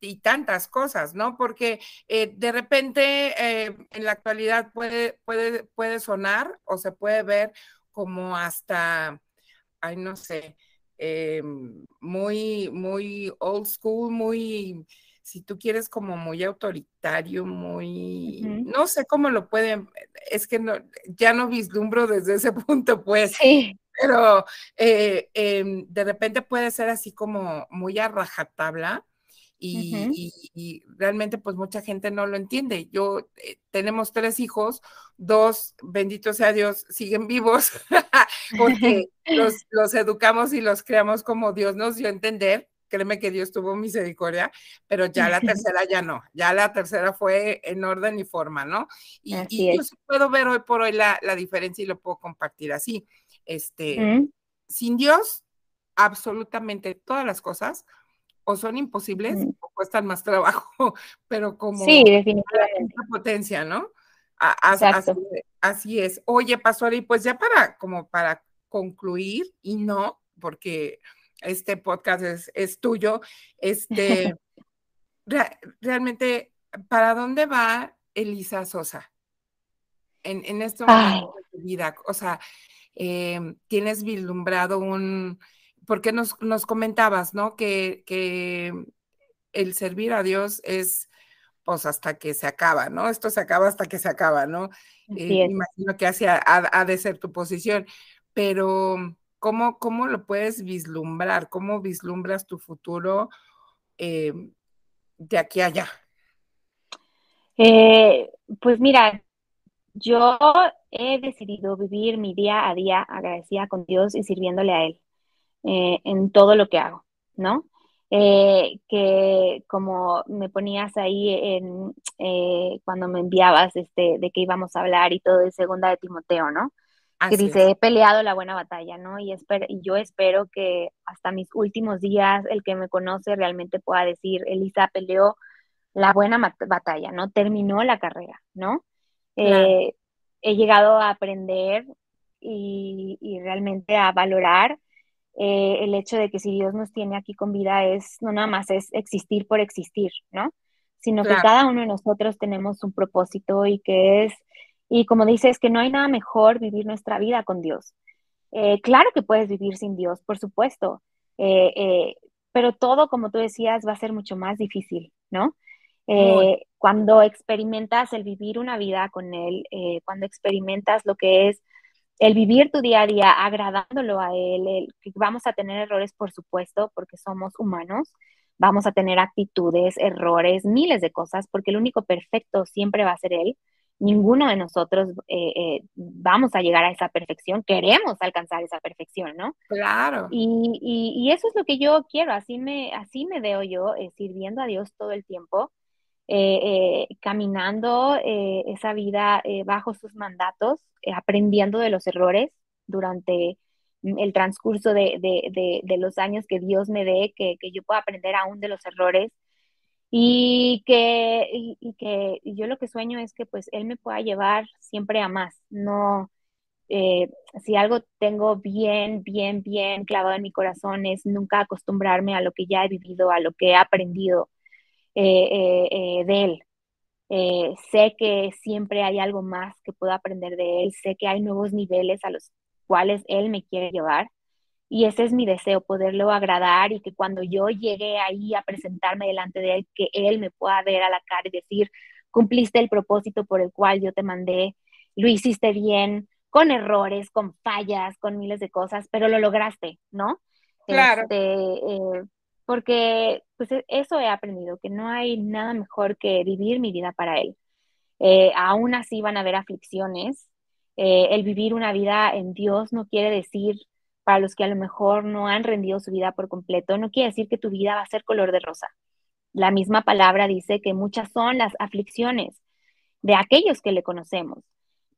y, tantas cosas, ¿no? Porque eh, de repente eh, en la actualidad puede, puede, puede sonar o se puede ver como hasta, ay, no sé, eh, muy, muy old school, muy, si tú quieres, como muy autoritario, muy, no sé cómo lo pueden, es que no, ya no vislumbro desde ese punto, pues. Pero eh, em, de repente puede ser así como muy a rajatabla y, realmente pues mucha gente no lo entiende. Yo eh, tenemos tres hijos, dos, bendito sea Dios, siguen vivos porque los, los, educamos y los creamos como Dios nos dio a entender, créeme que Dios tuvo misericordia, pero ya la tercera ya no, ya la tercera fue en orden y forma, ¿no? Y, yo sí puedo ver hoy por hoy la, diferencia y lo puedo compartir así. Este, sin Dios, absolutamente todas las cosas o son imposibles o cuestan más trabajo, pero como sí, definitivamente. potencia, ¿no? Así, así, es. Oye, Pastor, y pues ya para, como para concluir, y no, porque este podcast es, tuyo, este, realmente, ¿para dónde va Elisa Sosa en, en este momento de tu vida? O sea, em, tienes vislumbrado un, porque nos, nos comentabas, ¿no? Que, que el servir a Dios es pues hasta que se acaba, ¿no? Esto se acaba hasta que se acaba, ¿no? Eh, imagino que así ha, de ser tu posición, pero ¿cómo, cómo lo puedes vislumbrar? ¿Cómo vislumbras tu futuro eh, de aquí a allá? Eh, pues mira, yo he decidido vivir mi día a día agradecida con Dios y sirviéndole a Él en todo lo que hago, ¿no? Eh, que como me ponías ahí en, eh, cuando me enviabas este, de que íbamos a hablar y todo de segunda de Timoteo, ¿no? que dice, he peleado la buena batalla, ¿no? Y, y yo espero que hasta mis últimos días el que me conoce realmente pueda decir, Elisa peleó la buena batalla, ¿no? Terminó la carrera, ¿no? Eh, he llegado a aprender y, y realmente a valorar eh, el hecho de que si Dios nos tiene aquí con vida es, no nada más es existir por existir, ¿no? Sino que cada uno de nosotros tenemos un propósito y que es, y como dices, que no hay nada mejor vivir nuestra vida con Dios. Eh, claro que puedes vivir sin Dios, por supuesto, eh, pero todo, como tú decías, va a ser mucho más difícil, ¿no? cuando experimentas el vivir una vida con Él, cuando experimentas lo que es el vivir tu día a día agradándolo a Él, el, vamos a tener errores, por supuesto, porque somos humanos, vamos a tener actitudes, errores, miles de cosas, porque el único perfecto siempre va a ser Él. Ninguno de nosotros eh, eh, vamos a llegar a esa perfección, queremos alcanzar esa perfección, ¿no? Claro. Y, y, eso es lo que yo quiero, así me, así me veo yo, eh, sirviendo a Dios todo el tiempo, caminando esa vida bajo sus mandatos, eh, aprendiendo de los errores durante el transcurso de, los años que Dios me dé, que, yo pueda aprender aún de los errores. Y que, y, que yo lo que sueño es que pues Él me pueda llevar siempre a más, no, eh, si algo tengo bien, bien, bien clavado en mi corazón es nunca acostumbrarme a lo que ya he vivido, a lo que he aprendido eh, de Él. Eh, sé que siempre hay algo más que puedo aprender de él, sé que hay nuevos niveles a los cuales él me quiere llevar y ese es mi deseo, poderlo agradar y que cuando yo llegue ahí a presentarme delante de él, que él me pueda ver a la cara y decir, cumpliste el propósito por el cual yo te mandé, lo hiciste bien, con errores, con fallas, con miles de cosas, pero lo lograste, ¿no? Claro. Este, eh, porque pues e, eso he aprendido, que no hay nada mejor que vivir mi vida para Él. Eh, aún así van a haber aflicciones. Eh, el vivir una vida en Dios no quiere decir, para los que a lo mejor no han rendido su vida por completo, no quiere decir que tu vida va a ser color de rosa. La misma palabra dice que muchas son las aflicciones de aquellos que le conocemos,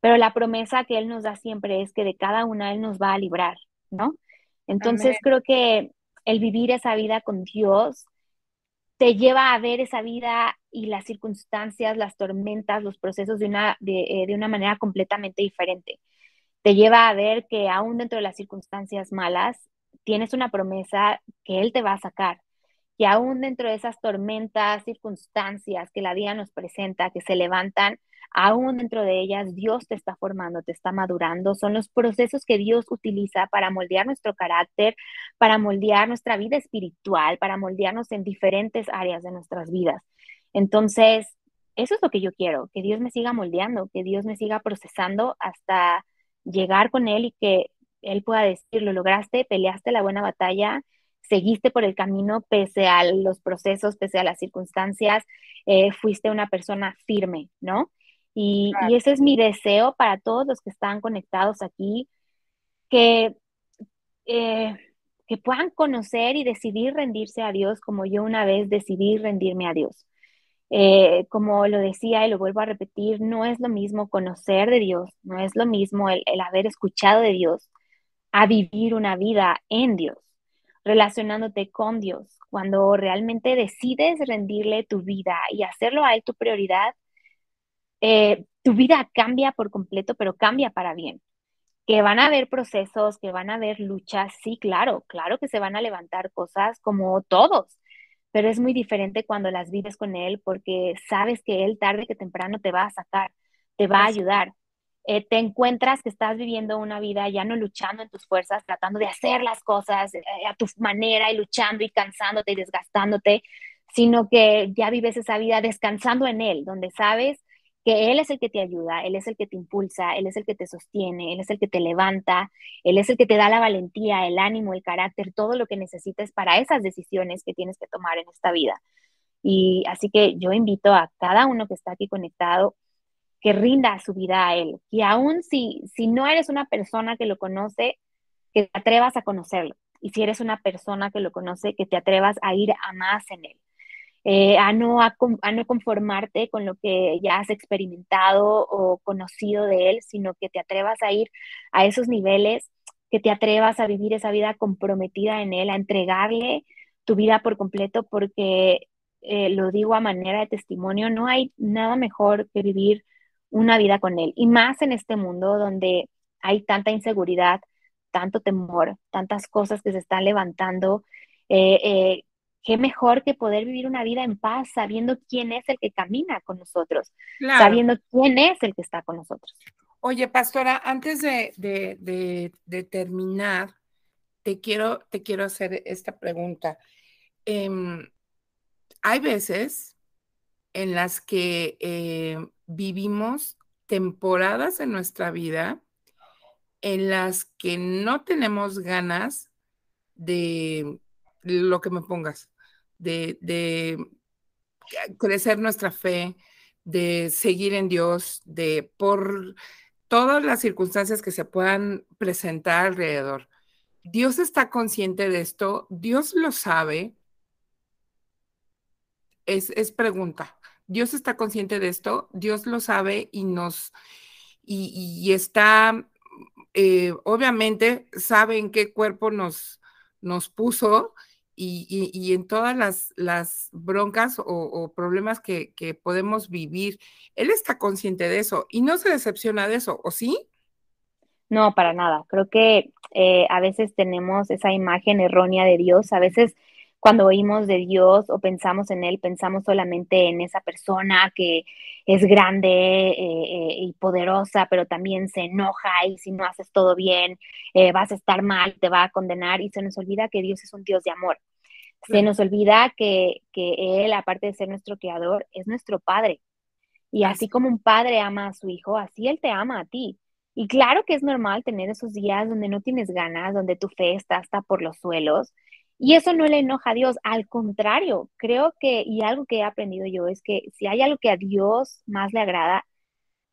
pero la promesa que Él nos da siempre es que de cada una Él nos va a librar, ¿no? Entonces creo que el vivir esa vida con Dios te lleva a ver esa vida y las circunstancias, las tormentas, los procesos de una, de, eh, una manera completamente diferente. Te lleva a ver que aún dentro de las circunstancias malas, tienes una promesa que Él te va a sacar, que aún dentro de esas tormentas, circunstancias que la vida nos presenta, que se levantan, aún dentro de ellas Dios te está formando, te está madurando. Son los procesos que Dios utiliza para moldear nuestro carácter, para moldear nuestra vida espiritual, para moldearnos en diferentes áreas de nuestras vidas. Entonces, eso es lo que yo quiero, que Dios me siga moldeando, que Dios me siga procesando hasta llegar con Él y que Él pueda decir, lo lograste, peleaste la buena batalla, seguiste por el camino pese a los procesos, pese a las circunstancias, eh, fuiste una persona firme, ¿no? Y, ese es mi deseo para todos los que están conectados aquí, que, eh, que puedan conocer y decidir rendirse a Dios como yo una vez decidí rendirme a Dios. Eh, como lo decía y lo vuelvo a repetir, no es lo mismo conocer de Dios, no es lo mismo el, el haber escuchado de Dios a vivir una vida en Dios, relacionándote con Dios. Cuando realmente decides rendirle tu vida y hacerlo a Él tu prioridad, eh, tu vida cambia por completo, pero cambia para bien. Que van a haber procesos, que van a haber luchas, sí, claro, claro que se van a levantar cosas como todos, pero es muy diferente cuando las vives con Él porque sabes que Él tarde que temprano te va a sacar, te va a ayudar. Eh, te encuentras que estás viviendo una vida ya no luchando en tus fuerzas, tratando de hacer las cosas eh, a tu manera y luchando y cansándote y desgastándote, sino que ya vives esa vida descansando en Él, donde sabes que Él es el que te ayuda, Él es el que te impulsa, Él es el que te sostiene, Él es el que te levanta, Él es el que te da la valentía, el ánimo, el carácter, todo lo que necesitas para esas decisiones que tienes que tomar en esta vida. Y así que yo invito a cada uno que está aquí conectado que rinda su vida a Él. Y aún si, si no eres una persona que lo conoce, que te atrevas a conocerlo. Y si eres una persona que lo conoce, que te atrevas a ir a más en Él. Eh, a, no, a, no conformarte con lo que ya has experimentado o conocido de Él, sino que te atrevas a ir a esos niveles, que te atrevas a vivir esa vida comprometida en Él, a entregarle tu vida por completo, porque eh, lo digo a manera de testimonio, no hay nada mejor que vivir una vida con Él. Y más en este mundo donde hay tanta inseguridad, tanto temor, tantas cosas que se están levantando. Eh, qué mejor que poder vivir una vida en paz sabiendo quién es el que camina con nosotros, sabiendo quién es el que está con nosotros. Oye, pastora, antes de, terminar, te quiero, te quiero hacer esta pregunta. Em, hay veces en las que eh, vivimos temporadas en nuestra vida en las que no tenemos ganas de lo que me pongas, de, crecer nuestra fe, de seguir en Dios, de por todas las circunstancias que se puedan presentar alrededor. Dios está consciente de esto, Dios lo sabe. Es, es pregunta. Dios está consciente de esto, Dios lo sabe y nos, y, está, eh, obviamente, sabe en qué cuerpo nos, nos puso y, en todas las, broncas o, problemas que, podemos vivir. Él está consciente de eso y no se decepciona de eso, ¿o sí? No, para nada. Creo que eh, a veces tenemos esa imagen errónea de Dios, a veces cuando oímos de Dios o pensamos en Él, pensamos solamente en esa persona que es grande eh, eh, y poderosa, pero también se enoja y si no haces todo bien, eh, vas a estar mal, te va a condenar y se nos olvida que Dios es un Dios de amor. Se nos olvida que, que Él, aparte de ser nuestro creador, es nuestro Padre. Y así como un padre ama a su hijo, así Él te ama a ti. Y claro que es normal tener esos días donde no tienes ganas, donde tu fe está hasta por los suelos, y eso no le enoja a Dios, al contrario, creo que, y algo que he aprendido yo es que si hay algo que a Dios más le agrada,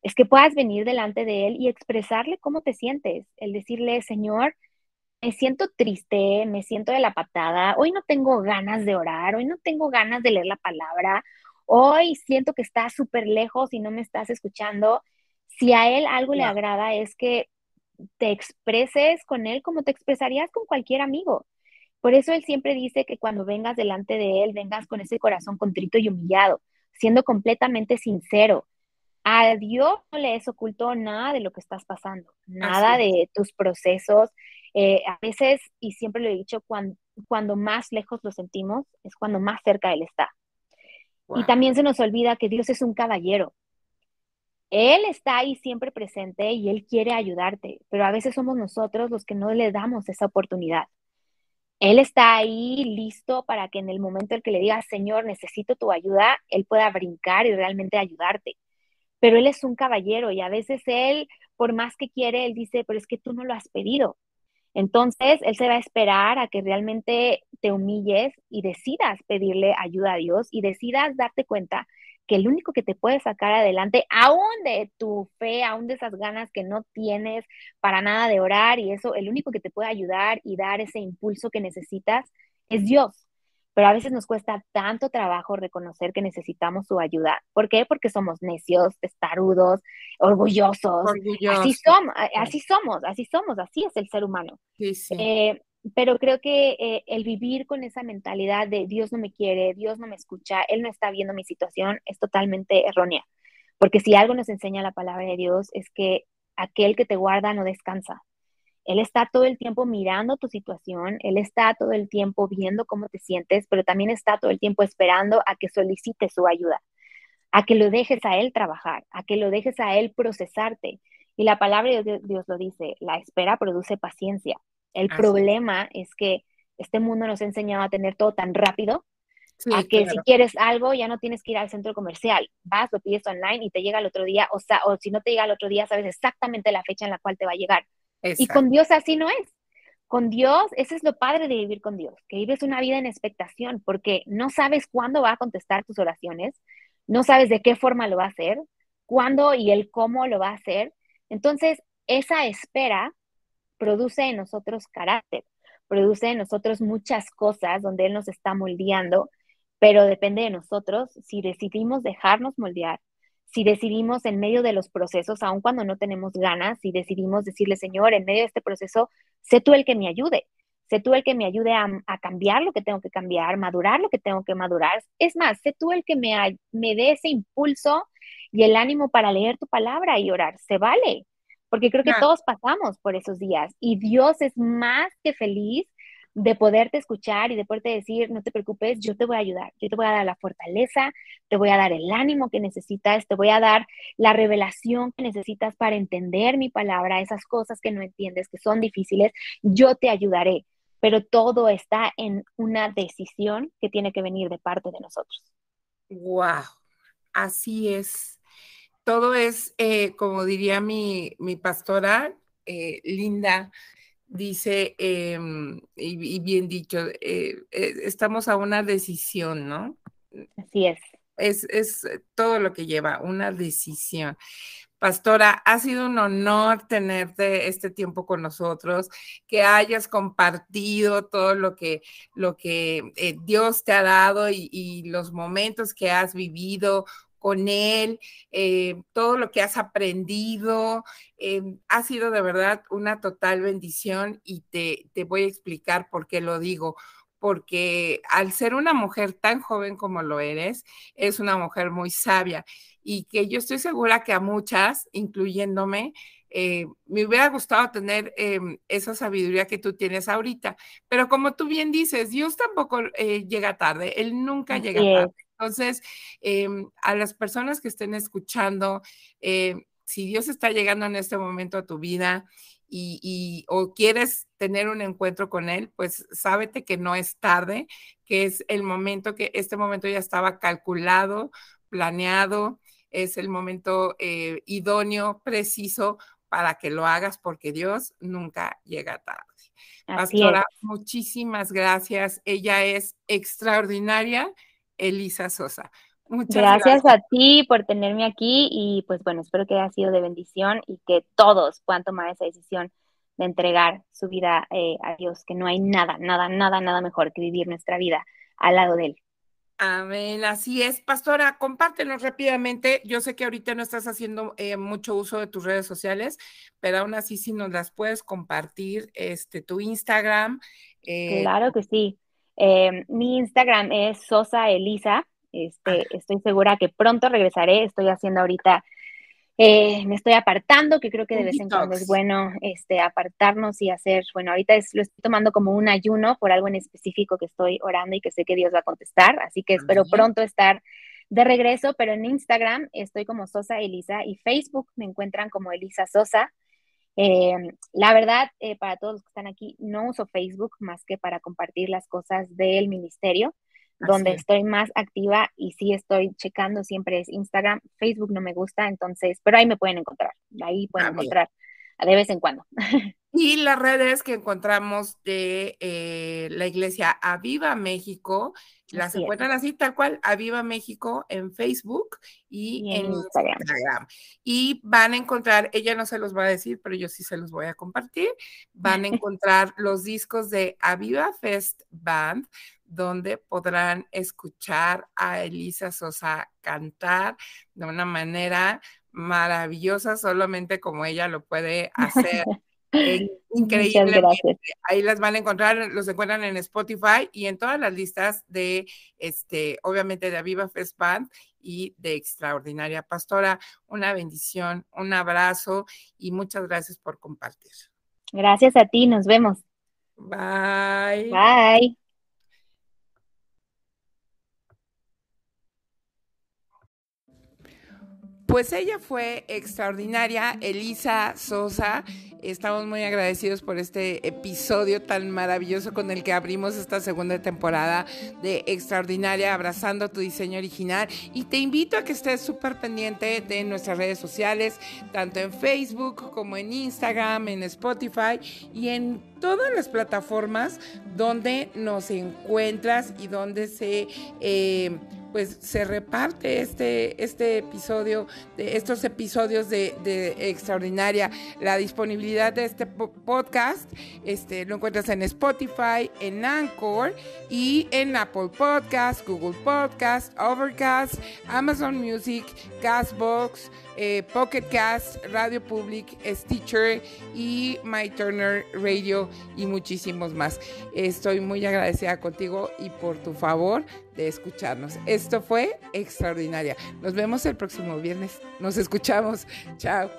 es que puedas venir delante de Él y expresarle cómo te sientes, el decirle, Señor, me siento triste, me siento de la patada, hoy no tengo ganas de orar, hoy no tengo ganas de leer la palabra, hoy siento que estás súper lejos y no me estás escuchando. Si a Él algo le agrada es que te expreses con Él como te expresarías con cualquier amigo. Por eso Él siempre dice que cuando vengas delante de Él, vengas con ese corazón contrito y humillado, siendo completamente sincero. A Dios no le es oculto nada de lo que estás pasando, nada de tus procesos. Eh, a veces, y siempre lo he dicho, cuando, cuando más lejos lo sentimos, es cuando más cerca Él está. Y también se nos olvida que Dios es un caballero. Él está ahí siempre presente y Él quiere ayudarte, pero a veces somos nosotros los que no le damos esa oportunidad. Él está ahí listo para que en el momento en que le digas, Señor, necesito tu ayuda, Él pueda brincar y realmente ayudarte. Pero Él es un caballero y a veces Él, por más que quiere, Él dice, pero es que tú no lo has pedido. Entonces, Él se va a esperar a que realmente te humilles y decidas pedirle ayuda a Dios y decidas darte cuenta que el único que te puede sacar adelante, aún de tu fe, aún de esas ganas que no tienes para nada de orar y eso, el único que te puede ayudar y dar ese impulso que necesitas es Dios. Pero a veces nos cuesta tanto trabajo reconocer que necesitamos su ayuda. ¿Por qué? Porque somos necios, testarudos, orgullosos. Así, somos, así somos, así somos, así es el ser humano. Sí, sí. Eh, pero creo que eh, el vivir con esa mentalidad de Dios no me quiere, Dios no me escucha, Él no está viendo mi situación es totalmente errónea. Porque si algo nos enseña la palabra de Dios es que aquel que te guarda no descansa. Él está todo el tiempo mirando tu situación, Él está todo el tiempo viendo cómo te sientes, pero también está todo el tiempo esperando a que solicites su ayuda, a que lo dejes a Él trabajar, a que lo dejes a Él procesarte. Y la palabra de Dios lo dice, la espera produce paciencia. El problema es que este mundo nos ha enseñado a tener todo tan rápido, a que si quieres algo ya no tienes que ir al centro comercial, vas, lo pides online y te llega el otro día, o, sea, o si no te llega el otro día, sabes exactamente la fecha en la cual te va a llegar. Y con Dios así no es. Con Dios, ese es lo padre de vivir con Dios, que vives una vida en expectación, porque no sabes cuándo va a contestar tus oraciones, no sabes de qué forma lo va a hacer, cuándo y el cómo lo va a hacer. Entonces, esa espera produce en nosotros carácter, produce en nosotros muchas cosas donde Él nos está moldeando, pero depende de nosotros si decidimos dejarnos moldear, si decidimos en medio de los procesos, aun cuando no tenemos ganas, si decidimos decirle, Señor, en medio de este proceso, sé tú el que me ayude, sé tú el que me ayude a, cambiar lo que tengo que cambiar, madurar lo que tengo que madurar. Es más, sé tú el que me, me dé ese impulso y el ánimo para leer tu palabra y orar. Se vale, porque creo que todos pasamos por esos días y Dios es más que feliz de poderte escuchar y de poderte decir, no te preocupes, yo te voy a ayudar, yo te voy a dar la fortaleza, te voy a dar el ánimo que necesitas, te voy a dar la revelación que necesitas para entender mi palabra, esas cosas que no entiendes, que son difíciles, yo te ayudaré, pero todo está en una decisión que tiene que venir de parte de nosotros. Wow, así es todo es, eh, como diría mi, pastora, eh, Linda, dice, em, y, bien dicho, eh, estamos a una decisión, ¿no? Así es. Es, es todo lo que lleva, una decisión. Pastora, ha sido un honor tenerte este tiempo con nosotros, que hayas compartido todo lo que, lo que Dios te ha dado y, y, los momentos que has vivido con él, eh, todo lo que has aprendido. Eh, ha sido de verdad una total bendición y te, te voy a explicar por qué lo digo porque al ser una mujer tan joven como lo eres, es una mujer muy sabia y que yo estoy segura que a muchas, incluyéndome, eh, me hubiera gustado tener esa sabiduría que tú tienes ahorita. Pero como tú bien dices, Dios tampoco llega tarde, Él nunca llega tarde. Entonces, em, a las personas que estén escuchando, em, si Dios está llegando en este momento a tu vida y, o quieres tener un encuentro con Él, pues sábete que no es tarde, que es el momento que este momento ya estaba calculado, planeado, es el momento eh, idóneo, preciso para que lo hagas porque Dios nunca llega tarde. Pastora, muchísimas gracias. Ella es extraordinaria Elisa Sosa. Muchas gracias, a ti por tenerme aquí y pues bueno, espero que haya sido de bendición y que todos puedan tomar esa decisión de entregar su vida eh, a Dios, que no hay nada, nada, nada, nada mejor que vivir nuestra vida al lado de Él. Amén, así es. Pastora, compártenos rápidamente. Yo sé que ahorita no estás haciendo eh, mucho uso de tus redes sociales, pero aún así si nos las puedes compartir, este, tu Instagram. Eh, claro que sí. Eh, mi Instagram es Sosa Elisa. Este, estoy segura que pronto regresaré. Estoy haciendo ahorita, eh, me estoy apartando, que creo que de vez en cuando es bueno este, apartarnos y hacer, bueno, ahorita es, lo estoy tomando como un ayuno por algo en específico que estoy orando y que sé que Dios va a contestar. Así que espero pronto estar de regreso, pero en Instagram estoy como Sosa Elisa y Facebook me encuentran como Elisa Sosa. Eh, la verdad, eh, para todos los que están aquí, no uso Facebook más que para compartir las cosas del ministerio, donde estoy más activa y sí estoy checando siempre es Instagram. Facebook no me gusta, entonces, pero ahí me pueden encontrar, ahí pueden ah, encontrar de vez en cuando. Y las redes que encontramos de, eh, la iglesia Aviva México. Las encuentran así, tal cual, Aviva México en Facebook y, en, Instagram. Y van a encontrar, ella no se los va a decir, pero yo sí se los voy a compartir. Van a encontrar los discos de Aviva Fest Band, donde podrán escuchar a Elisa Sosa cantar de una manera maravillosa, solamente como ella lo puede hacer. increíble. Ahí las van a encontrar, los encuentran en Spotify y en todas las listas de, este, obviamente de Aviva Fest Band y de Extraordinaria Pastora. Una bendición, un abrazo y muchas gracias por compartir. Gracias a ti, nos vemos. Bye. Bye. Pues ella fue extraordinaria, Elisa Sosa. Estamos muy agradecidos por este episodio tan maravilloso con el que abrimos esta segunda temporada de Extraordinaria, abrazando tu diseño original. Y te invito a que estés súper pendiente de nuestras redes sociales, tanto en Facebook como en Instagram, en Spotify y en todas las plataformas donde nos encuentras y donde se... Eh, pues se reparte este, este episodio, de estos episodios de, Extraordinaria. La disponibilidad de este podcast este, lo encuentras en Spotify, en Anchor y en Apple Podcast, Google Podcast, Overcast, Amazon Music, Castbox eh, Pocket Cast, Radio Public, Stitcher y My Turner Radio y muchísimos más. Estoy muy agradecida contigo y por tu favor de escucharnos. Esto fue extraordinaria. Nos vemos el próximo viernes. Nos escuchamos. Chao.